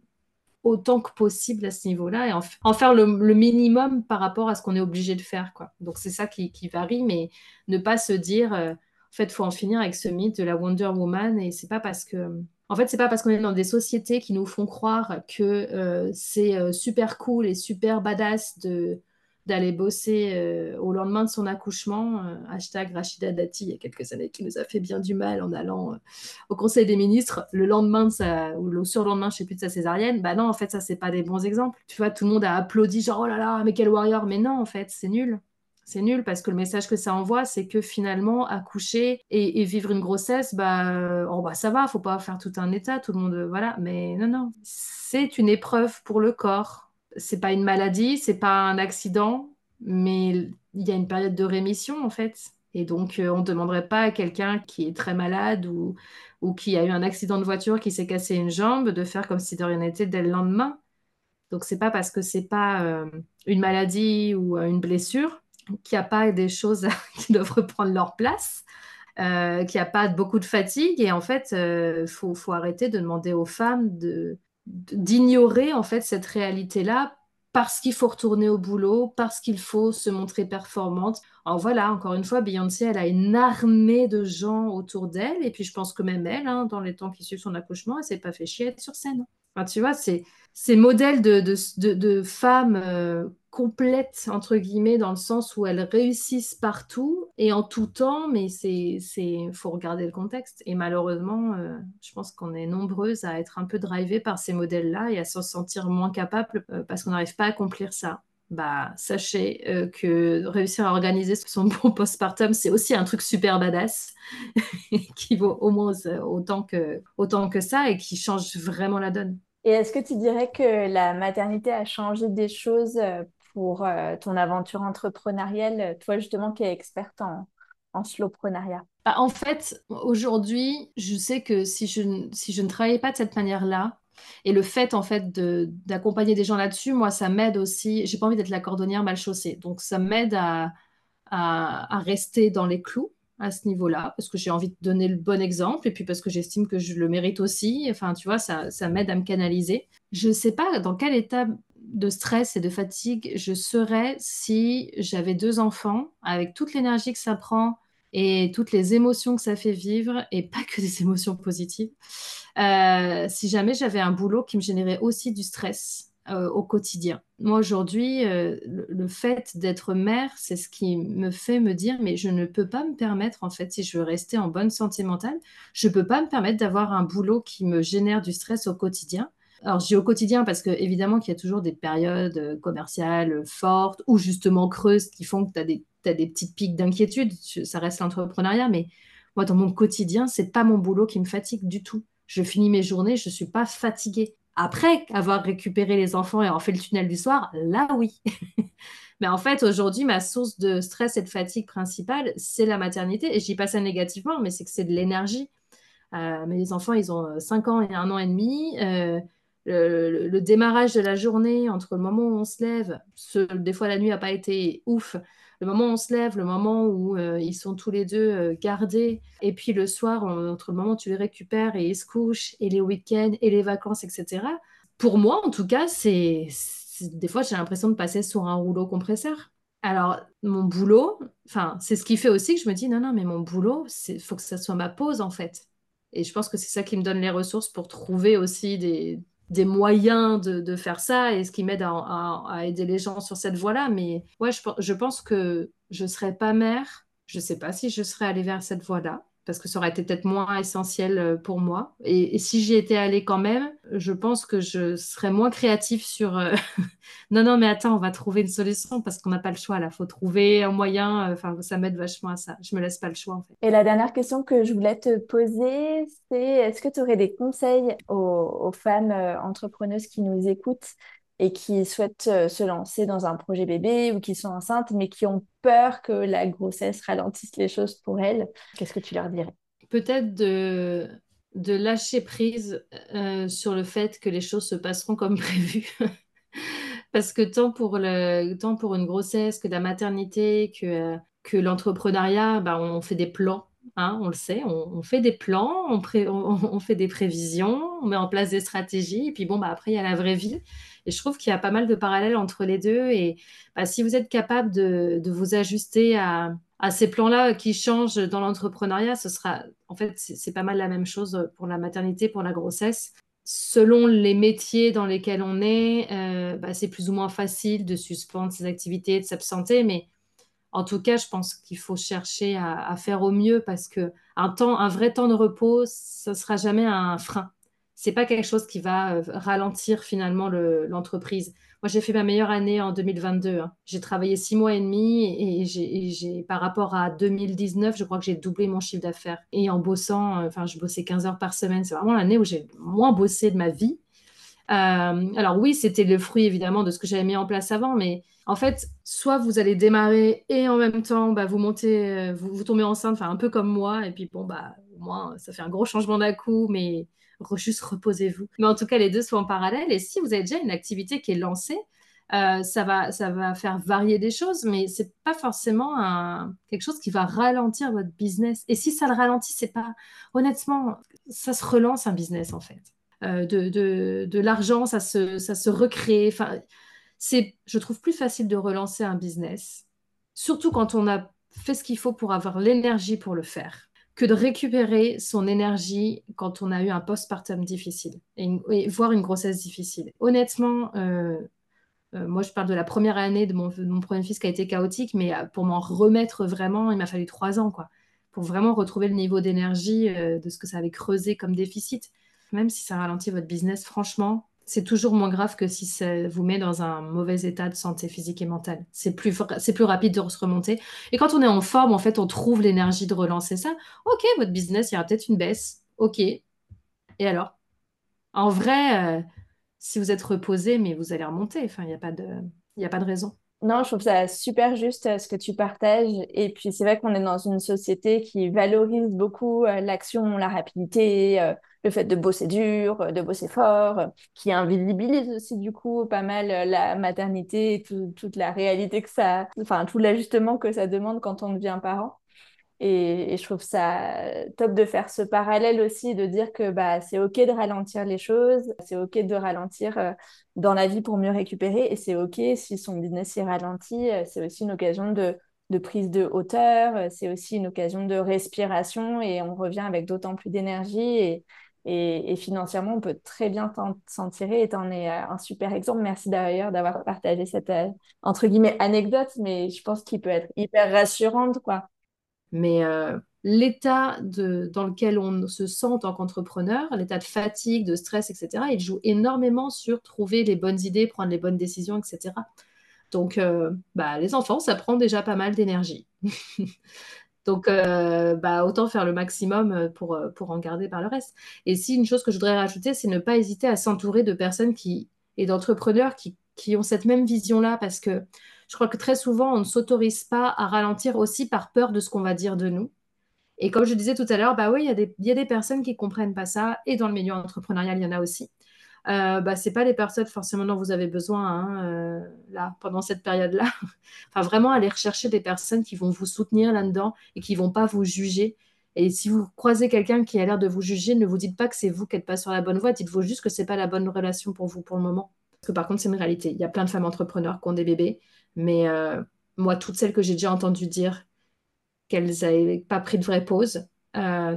autant que possible à ce niveau-là et en, faire le, minimum par rapport à ce qu'on est obligé de faire. Quoi. Donc c'est ça qui, varie, mais ne pas se dire, euh, en fait, il faut en finir avec ce mythe de la Wonder Woman et c'est pas parce que en fait, c'est pas parce qu'on est dans des sociétés qui nous font croire que euh, c'est euh, super cool et super badass de d'aller bosser euh, au lendemain de son accouchement. hashtag Rachida Dati, il y a quelques années, qui nous a fait bien du mal en allant au Conseil des ministres le lendemain de sa, ou le surlendemain, je sais plus, de sa césarienne. Bah non, en fait, ça, c'est pas des bons exemples. Tu vois, tout le monde a applaudi, genre, oh là là, mais quel warrior. Mais non, en fait, c'est nul c'est nul parce que le message que ça envoie, c'est que finalement, accoucher et, vivre une grossesse, bah, euh, oh, bah, ça va, faut pas faire tout un état, tout le monde, voilà. Mais non, non, c'est une épreuve pour le corps. C'est pas une maladie, c'est pas un accident, mais il y a une période de rémission en fait. Et donc, euh, on ne demanderait pas à quelqu'un qui est très malade ou, ou qui a eu un accident de voiture, qui s'est cassé une jambe, de faire comme si de rien n'était dès le lendemain. Donc, c'est pas parce que c'est pas euh, une maladie ou une blessure qu'il n'y a pas des choses qui doivent reprendre leur place, euh, qu'il n'y a pas beaucoup de fatigue. Et en fait, il euh, faut, faut, arrêter de demander aux femmes de, d'ignorer en fait cette réalité-là parce qu'il faut retourner au boulot, parce qu'il faut se montrer performante. Alors voilà, encore une fois, Beyoncé, elle a une armée de gens autour d'elle, et puis je pense que même elle, hein, dans les temps qui suivent son accouchement, elle s'est pas fait chier à être sur scène. Enfin, tu vois, c'est ces modèles de, de, de, femmes euh, complètes, entre guillemets, dans le sens où elles réussissent partout et en tout temps, mais c'est, faut regarder le contexte. Et malheureusement, euh, je pense qu'on est nombreuses à être un peu drivées par ces modèles-là et à se sentir moins capables euh, parce qu'on n'arrive pas à accomplir ça. Bah, sachez euh, que réussir à organiser son bon postpartum, c'est aussi un truc super badass qui vaut au moins autant que, autant que ça et qui change vraiment la donne. Et est-ce que tu dirais que la maternité a changé des choses pour euh, ton aventure entrepreneuriale, toi justement qui es experte en, en slowprenariat bah, En fait, aujourd'hui, je sais que si je, si je ne travaillais pas de cette manière-là, et le fait en fait d'accompagner des gens là-dessus, moi, ça m'aide aussi. J'ai pas envie d'être la cordonnière mal chaussée, donc ça m'aide à, à, rester dans les clous à ce niveau-là, parce que j'ai envie de donner le bon exemple, et puis parce que j'estime que je le mérite aussi. Enfin, tu vois, ça, ça m'aide à me canaliser. Je ne sais pas dans quel état de stress et de fatigue je serais si j'avais deux enfants avec toute l'énergie que ça prend et toutes les émotions que ça fait vivre et pas que des émotions positives. Euh, si jamais j'avais un boulot qui me générait aussi du stress euh, au quotidien. Moi aujourd'hui, euh, le, fait d'être mère, c'est ce qui me fait me dire mais je ne peux pas me permettre en fait si je veux rester en bonne santé mentale, je peux pas me permettre d'avoir un boulot qui me génère du stress au quotidien alors, je dis au quotidien parce que évidemment qu'il y a toujours des périodes euh, commerciales fortes ou justement creuses qui font que tu as des, des petites pics d'inquiétude. Ça reste l'entrepreneuriat, mais moi, dans mon quotidien, c'est pas mon boulot qui me fatigue du tout. Je finis mes journées, je suis pas fatiguée. Après avoir récupéré les enfants et en fait le tunnel du soir, là oui. mais en fait, aujourd'hui, ma source de stress et de fatigue principale, c'est la maternité. Et je dis pas ça négativement, mais c'est que c'est de l'énergie. Euh, mes enfants, ils ont 5 ans et 1 an et demi. Euh, le, démarrage de la journée entre le moment où on se lève, des fois la nuit n'a pas été ouf, le moment où on se lève, le moment où euh, ils sont tous les deux euh, gardés, et puis le soir, entre le moment où tu les récupères et ils se couchent, et les week-ends, et les vacances, etc. Pour moi, en tout cas, c'est des fois j'ai l'impression de passer sur un rouleau compresseur. Alors, mon boulot, c'est ce qui fait aussi que je me dis, non, non, mais mon boulot, il faut que ça soit ma pause, en fait. Et je pense que c'est ça qui me donne les ressources pour trouver aussi des, des moyens de, faire ça et ce qui m'aide à, aider les gens sur cette voie-là. Mais ouais, je, je pense que je ne serais pas mère. Je ne sais pas si je serais allée vers cette voie-là parce que ça aurait été peut-être moins essentiel euh, pour moi. Et, si j'y étais allée quand même, je pense que je serais moins créative sur euh, non, non, mais attends, on va trouver une solution parce qu'on n'a pas le choix là. Il faut trouver un moyen. Euh, enfin, ça m'aide vachement à ça. Je me laisse pas le choix en fait. Et la dernière question que je voulais te poser, c'est est-ce que tu aurais des conseils aux femmes entrepreneuses qui nous écoutent et qui souhaitent euh, se lancer dans un projet bébé ou qui sont enceintes mais qui ont peur que la grossesse ralentisse les choses pour elles, qu'est-ce que tu leur dirais? Peut-être de lâcher prise euh, sur le fait que les choses se passeront comme prévu. Parce que tant pour, une grossesse que la maternité, que, que l'entrepreneuriat, bah, on fait des plans. Hein, on le sait, on, fait des plans, on, on, fait des prévisions, on met en place des stratégies, et puis bon, bah, après, il y a la vraie vie. Et je trouve qu'il y a pas mal de parallèles entre les deux. Et bah, si vous êtes capable de, vous ajuster à, à ces plans-là qui changent dans l'entrepreneuriat, ce sera, en fait, c'est pas mal la même chose pour la maternité, pour la grossesse. Selon les métiers dans lesquels on est, euh, bah, c'est plus ou moins facile de suspendre ses activités, de s'absenter, mais en tout cas, je pense qu'il faut chercher à, faire au mieux parce que un temps, un vrai temps de repos, ce sera jamais un frein. C'est pas quelque chose qui va euh, ralentir finalement l'entreprise. Moi, j'ai fait ma meilleure année en 2022. Hein. J'ai travaillé six mois et demi et j'ai, par rapport à 2019, je crois que j'ai doublé mon chiffre d'affaires. Et en bossant, euh, enfin, je bossais 15 heures par semaine. C'est vraiment l'année où j'ai moins bossé de ma vie. Euh, alors oui, c'était le fruit évidemment de ce que j'avais mis en place avant, mais en fait, soit vous allez démarrer et en même temps, bah, vous montez, vous, vous tombez enceinte, enfin un peu comme moi, et puis bon, bah, au moins, ça fait un gros changement d'un coup, mais juste reposez-vous. Mais en tout cas, les deux sont en parallèle. Et si vous avez déjà une activité qui est lancée, euh, ça, va, ça va faire varier des choses, mais c'est pas forcément quelque chose qui va ralentir votre business. Et si ça le ralentit, c'est pas. Honnêtement, ça se relance un business en fait. Euh, de, de, de l'argent, ça se, ça se recrée. Enfin, c'est, je trouve, plus facile de relancer un business, surtout quand on a fait ce qu'il faut pour avoir l'énergie pour le faire que de récupérer son énergie quand on a eu un postpartum difficile et, voire une grossesse difficile. Honnêtement, euh, euh, moi je parle de la première année de mon, premier fils qui a été chaotique, mais euh, pour m'en remettre vraiment, il m'a fallu trois ans, quoi, pour vraiment retrouver le niveau d'énergie de ce que ça avait creusé comme déficit. Même si ça ralentit votre business, franchement, c'est toujours moins grave que si ça vous met dans un mauvais état de santé physique et mentale. C'est plus, c'est plus rapide de se remonter. Et quand on est en forme, en fait, on trouve l'énergie de relancer ça. Ok, votre business, il y aura peut-être une baisse. Ok. Et alors? En vrai, euh, si vous êtes reposé, mais vous allez remonter. Enfin, il n'y a, pas de, a pas de raison. Non, je trouve ça super juste euh, ce que tu partages. Et puis, c'est vrai qu'on est dans une société qui valorise beaucoup euh, l'action, la rapidité, le fait de bosser dur, de bosser fort, qui invisibilise aussi du coup pas mal euh, la maternité toute la réalité que ça, enfin tout l'ajustement que ça demande quand on devient parent. Et, je trouve ça top de faire ce parallèle aussi, de dire que bah, c'est OK de ralentir les choses, c'est OK de ralentir euh, dans la vie pour mieux récupérer, et c'est OK si son business est ralenti, euh, c'est aussi une occasion de, de prise de hauteur, c'est aussi une occasion de respiration, et on revient avec d'autant plus d'énergie. Et, et, financièrement, on peut très bien s'en tirer et t'en es euh, un super exemple. Merci d'ailleurs d'avoir partagé cette, euh, entre guillemets, anecdote, mais je pense qu'il peut être hyper rassurante, quoi. Mais euh, l'état dans lequel on se sent en tant qu'entrepreneur, l'état de fatigue, de stress, etc., il joue énormément sur trouver les bonnes idées, prendre les bonnes décisions, etc. Donc, bah, les enfants, ça prend déjà pas mal d'énergie. Donc, euh, bah, autant faire le maximum euh, pour, euh, pour en garder par le reste. Et si une chose que je voudrais rajouter, c'est ne pas hésiter à s'entourer de personnes qui, et d'entrepreneurs qui, ont cette même vision-là, parce que je crois que très souvent, on ne s'autorise pas à ralentir aussi par peur de ce qu'on va dire de nous. Et comme je disais tout à l'heure, bah oui, il y, y a des personnes qui ne comprennent pas ça, et dans le milieu entrepreneurial, il y en a aussi. Euh, bah, pas les personnes forcément dont vous avez besoin hein, euh, là, pendant cette période-là. enfin, vraiment aller rechercher des personnes qui vont vous soutenir là-dedans et qui vont pas vous juger. Et si vous croisez quelqu'un qui a l'air de vous juger, ne vous dites pas que c'est vous qui n'êtes pas sur la bonne voie, dites-vous juste que c'est pas la bonne relation pour vous pour le moment. Parce que par contre, c'est une réalité. Il y a plein de femmes entrepreneurs qui ont des bébés, mais euh, moi, toutes celles que j'ai déjà entendues dire qu'elles n'avaient pas pris de vraie pause,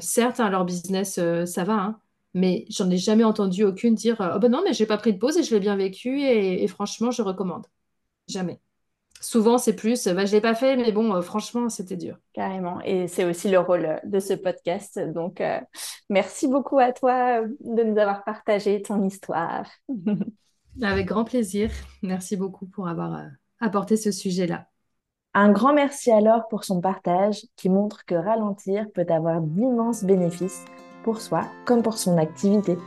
certes, hein, leur business, ça va, hein, mais j'en ai jamais entendu aucune dire Oh ben non, mais j'ai pas pris de pause et je l'ai bien vécu et, franchement, je recommande. Jamais. Souvent, c'est plus bah, Je l'ai pas fait, mais bon, euh, franchement, c'était dur. Carrément. Et c'est aussi le rôle de ce podcast. Donc, euh, merci beaucoup à toi de nous avoir partagé ton histoire. Avec grand plaisir. Merci beaucoup pour avoir euh, apporté ce sujet-là. Un grand merci alors pour son partage qui montre que ralentir peut avoir d'immenses bénéfices pour soi comme pour son activité.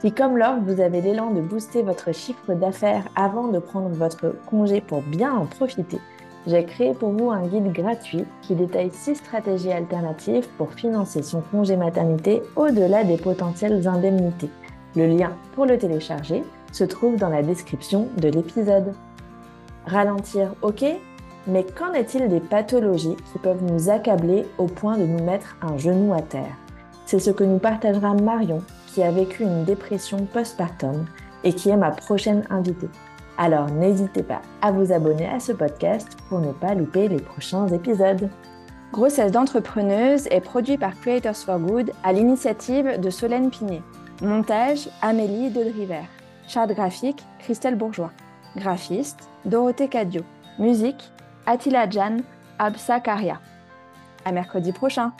Si comme Laure, vous avez l'élan de booster votre chiffre d'affaires avant de prendre votre congé pour bien en profiter, j'ai créé pour vous un guide gratuit qui détaille 6 stratégies alternatives pour financer son congé maternité au-delà des potentielles indemnités. Le lien pour le télécharger se trouve dans la description de l'épisode. Ralentir, ok Mais qu'en est-il des pathologies qui peuvent nous accabler au point de nous mettre un genou à terre? C'est ce que nous partagera Marion, qui a vécu une dépression postpartum et qui est ma prochaine invitée. Alors n'hésitez pas à vous abonner à ce podcast pour ne pas louper les prochains épisodes. Grossesse d'entrepreneuse est produit par Creators for Good à l'initiative de Solène Pinet. Montage Amélie Driver. Charte graphique Christelle Bourgeois. Graphiste Dorothée Cadio. Musique Attila Jan Absa Karia. À mercredi prochain.